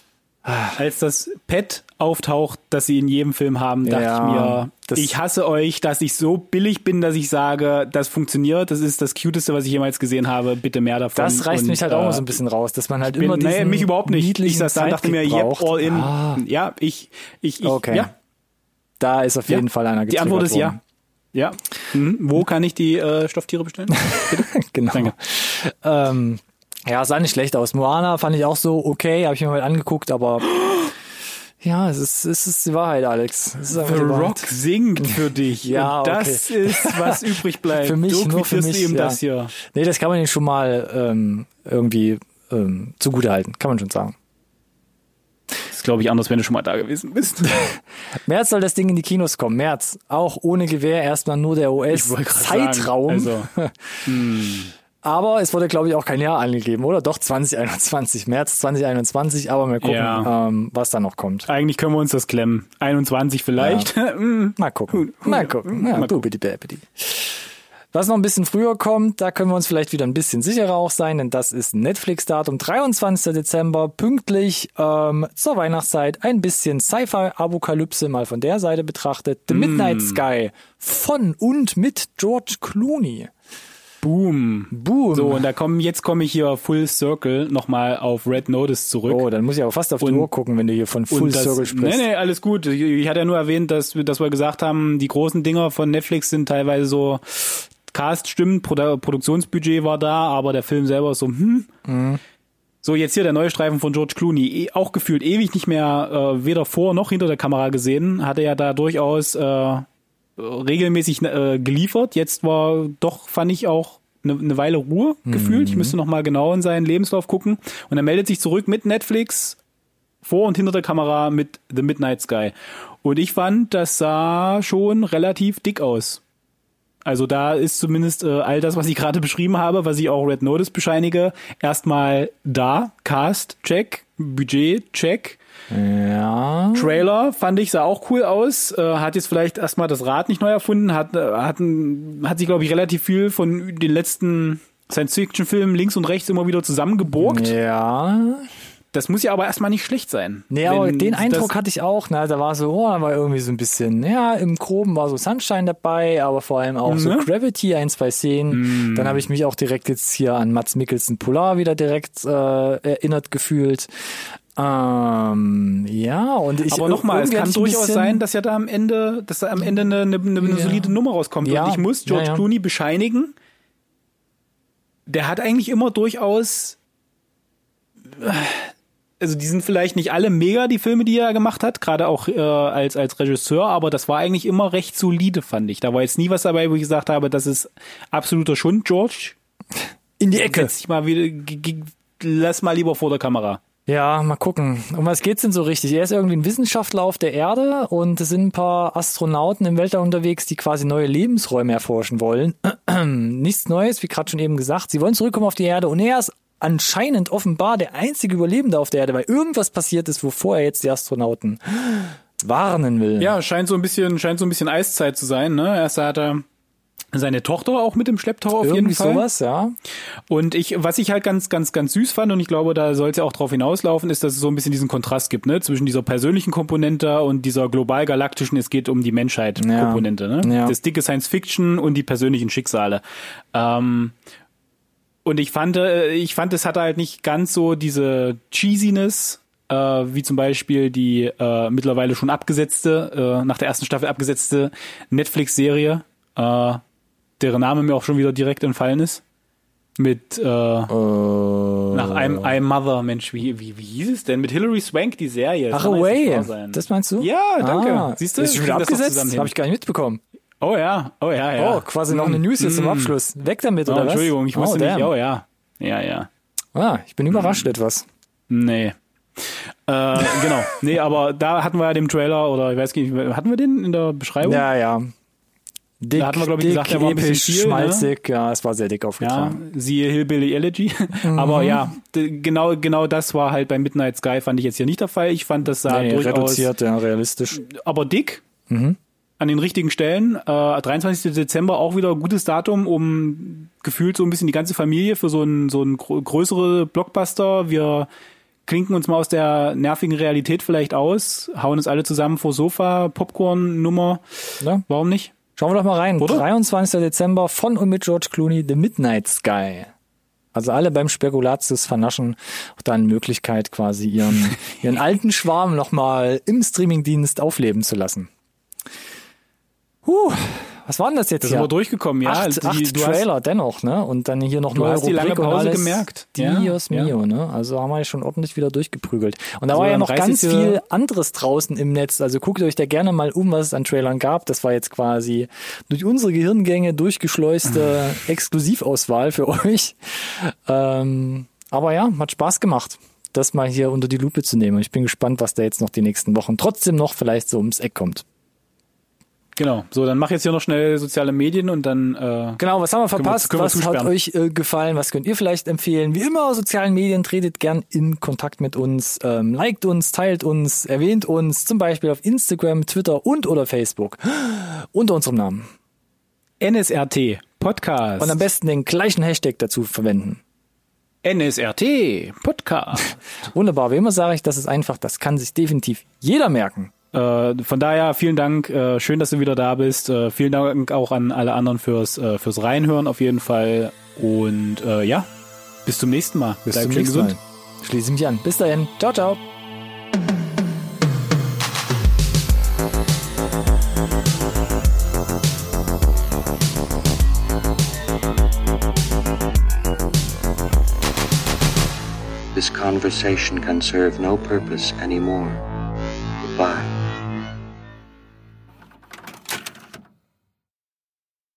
als das Pet auftaucht, das sie in jedem Film haben, dachte Ja, ich mir, ich hasse euch, dass ich so billig bin, dass ich sage, das funktioniert, das ist das Cuteste, was ich jemals gesehen habe, bitte mehr davon. das reißt Und, mich halt auch äh, mal so ein bisschen raus, dass man halt bin, immer diesen nee, mich überhaupt nicht. Ich saß da und dachte mir, yep, all in. Ah, Ja, ich, ich, ich Okay. ja, da ist auf ja. jeden Fall einer Die Antwort ist getriggert ja. Ja. Mhm. Wo kann ich die äh, Stofftiere bestellen? [LAUGHS] worden. genau. Danke. Ähm, ja, sah nicht schlecht aus. Moana fand ich auch so okay, habe ich mir mal angeguckt, aber [GASPS] ja, es ist, es ist die Wahrheit, Alex. The. Rock singt [LAUGHS] für dich. Ja, und das ist, was [LAUGHS] übrig bleibt. Für mich, du nur für mich, ihm ja. das hier. Nee, das kann man nicht schon mal ähm, irgendwie ähm, zugutehalten, kann man schon sagen. Das ist, glaube ich, anders, wenn du schon mal da gewesen bist. [LAUGHS] März soll das Ding in die Kinos kommen. März. Auch ohne Gewehr erstmal nur der US-Zeitraum. Also, Aber es wurde, glaube ich, auch kein Jahr angegeben, oder? Doch 2021, März 2021, aber mal gucken, Ja. ähm, was da noch kommt. eigentlich können wir uns das klemmen. 21 vielleicht. [LAUGHS] Mm. Mal gucken. Mal gucken. Ja, Mal gucken. bäbidi. Was noch ein bisschen früher kommt, da können wir uns vielleicht wieder ein bisschen sicherer auch sein, denn das ist Netflix-Datum 23. Dezember, pünktlich ähm, zur Weihnachtszeit. Ein bisschen Sci-Fi-Apokalypse mal von der Seite betrachtet. The Midnight Sky von und mit George Clooney. Boom. Boom. So, und da kommen, jetzt komme ich hier Full Circle nochmal auf Red Notice zurück. Oh, dann muss ich aber fast auf die Und- Uhr gucken, wenn du hier von Full das, Circle sprichst. Nee, nee, alles gut. Ich, ich hatte ja nur erwähnt, dass, wir- dass wir gesagt haben, die großen Dinger von Netflix sind teilweise so, Cast stimmt, Produ Produktionsbudget war da, aber der Film selber ist so, hm. Mhm. So, jetzt hier der neue Streifen von George Clooney, eh, auch gefühlt ewig nicht mehr äh, weder vor noch hinter der Kamera gesehen, hatte ja da durchaus äh, regelmäßig äh, geliefert. Jetzt war doch, fand ich auch eine, eine Weile Ruhe gefühlt. Ich müsste noch mal genau in seinen Lebenslauf gucken. Und er meldet sich zurück mit Netflix vor und hinter der Kamera mit The Midnight Sky. Und ich fand, das sah schon relativ dick aus. Also da ist zumindest äh, all das, was ich gerade beschrieben habe, was ich auch Red Notice bescheinige, erstmal da. Cast, check. Budget, check. Ja. Trailer fand ich sah auch cool aus. Äh, hat jetzt vielleicht erstmal das Rad nicht neu erfunden, hat, äh, hat, ein- hat sich, glaube ich, relativ viel von den letzten Science-Fiction-Filmen links und rechts immer wieder zusammengeborgt. Ja. Das muss ja aber erstmal nicht schlecht sein. Nee, aber den Eindruck hatte ich auch, ne? Da war so, oh, da war irgendwie so ein bisschen, ja, im Groben war so Sunshine dabei, aber vor allem auch so Ne? Gravity, ein, zwei Szenen. Dann habe ich mich auch direkt jetzt hier an Mats Mikkelsen Polar wieder direkt äh, erinnert gefühlt. Ähm, ja, und ich Aber nochmal, es kann durchaus sein, dass ja da am Ende, dass da am Ende eine, eine, eine Ja. solide Nummer rauskommt. Ja, Und ich muss George ja. Clooney bescheinigen, der hat eigentlich immer durchaus, also die sind vielleicht nicht alle mega, die Filme, die er gemacht hat, gerade auch äh, als, als Regisseur, aber das war eigentlich immer recht solide, fand ich. Da war jetzt nie was dabei, wo ich gesagt habe, das ist absoluter Schund, George. in die Ecke. Setz dich mal wieder, lass mal lieber vor der Kamera. Ja, mal gucken. Um was geht's denn so richtig? Er ist irgendwie ein Wissenschaftler auf der Erde und es sind ein paar Astronauten im Weltall unterwegs, die quasi neue Lebensräume erforschen wollen. [CLEARS THROAT] Nichts Neues, wie gerade schon eben gesagt. Sie wollen zurückkommen auf die Erde und er ist anscheinend offenbar der einzige Überlebende auf der Erde, weil irgendwas passiert ist, wovor er jetzt die Astronauten warnen will. Ja, scheint so ein bisschen, scheint so ein bisschen Eiszeit zu sein, ne? Erst hat er seine Tochter auch mit im Schlepptau auf irgendwie jeden Fall. sowas, ja. Und ich, was ich halt ganz, ganz, ganz süß fand, und ich glaube, da soll es ja auch drauf hinauslaufen, ist, dass es so ein bisschen diesen Kontrast gibt, ne, zwischen dieser persönlichen Komponente und dieser global galaktischen, es geht um die Menschheit Ja. Komponente, ne? Ja. Das dicke Science Fiction und die persönlichen Schicksale. Ähm, und ich fand, äh, ich fand, es hatte halt nicht ganz so diese Cheesiness, äh, wie zum Beispiel die äh, mittlerweile schon abgesetzte, äh, nach der ersten Staffel abgesetzte Netflix-Serie, äh, deren Name mir auch schon wieder direkt entfallen ist. Mit äh, nach I'm, I'm Mother, Mensch, wie, wie, wie hieß es denn? Mit Hilary Swank, die Serie. Ach, Das away. Das meinst du? Ja, danke. Ah, Siehst du? Ist schon wieder das abgesetzt? hin. Habe ich gar nicht mitbekommen. Oh ja, oh ja, ja. Oh, quasi noch eine News hier zum Abschluss. Weg damit, Oh, oder was? Entschuldigung, ich wusste oh, nicht. Oh ja. Ja, ja. Ah, ich bin überrascht etwas. Nee. Äh, genau. Nee, aber da hatten wir ja den Trailer oder ich weiß nicht, hatten wir den in der Beschreibung? Ja, ja. Dick, Da hatten wir, glaub ich, dick, gesagt, der war ein bisschen viel, ne? schmalzig. Ja, es war sehr dick Ja, aufgetragen. siehe Hillbilly Elegy. [LAUGHS] Mhm. Aber ja, genau, genau das war halt bei Midnight Sky, fand ich jetzt hier nicht der Fall. Ich fand, das sah nee, durchaus, reduziert, ja, realistisch. aber dick. Mhm. An den richtigen Stellen. Äh, 23. Dezember auch wieder ein gutes Datum, um gefühlt so ein bisschen die ganze Familie für so ein, so ein größere Blockbuster. Wir klinken uns mal aus der nervigen Realität vielleicht aus, hauen uns alle zusammen vor Sofa, Popcorn-Nummer. Ja. Warum nicht? Schauen wir doch mal rein. Oder? 23. Dezember von und mit George Clooney, The Midnight Sky. Also alle beim Spekulatius vernaschen auch da eine Möglichkeit, quasi ihren, [LAUGHS] ihren alten Schwarm nochmal im Streamingdienst aufleben zu lassen. Huh, was war denn das jetzt Da hier? sind wir durchgekommen, ja. acht, Die- acht du hast- Trailer dennoch, ne? Und dann hier noch Du neue hast die lange Rubrik und Pause alles. gemerkt. Ja, Dios ja. mio, ne? Also haben wir schon ordentlich wieder durchgeprügelt. Und da Also war ja noch ganz viel anderes draußen im Netz. Also guckt euch da gerne mal um, was es an Trailern gab. Das war jetzt quasi durch unsere Gehirngänge durchgeschleuste [LAUGHS] Exklusivauswahl für euch. Ähm, Aber ja, hat Spaß gemacht, das mal hier unter die Lupe zu nehmen. Ich bin gespannt, was da jetzt noch die nächsten Wochen trotzdem noch vielleicht so ums Eck kommt. Genau. So, dann mach jetzt hier noch schnell soziale Medien und dann. Äh, Genau, was haben wir Können wir- verpasst? können wir was hat euch äh, gefallen? Was könnt ihr vielleicht empfehlen? Wie immer, sozialen Medien, tretet gern in Kontakt mit uns, ähm, liked uns, teilt uns, erwähnt uns, zum Beispiel auf Instagram, Twitter und oder Facebook. Unter unserem Namen. NSRT Podcast. Und am besten den gleichen Hashtag dazu verwenden. NSRT Podcast. [LAUGHS] Wunderbar. Wie immer sage ich, das ist einfach, das kann sich definitiv jeder merken. Äh, von daher vielen Dank. Äh, schön, dass du wieder da bist. Äh, vielen Dank auch an alle anderen fürs äh, fürs Reinhören auf jeden Fall. Und äh, ja, bis zum nächsten Mal. Bis Bleib zum schön nächsten gesund. Mal. Schließe mich an. Bis dahin. Ciao, ciao. This conversation can serve no purpose anymore.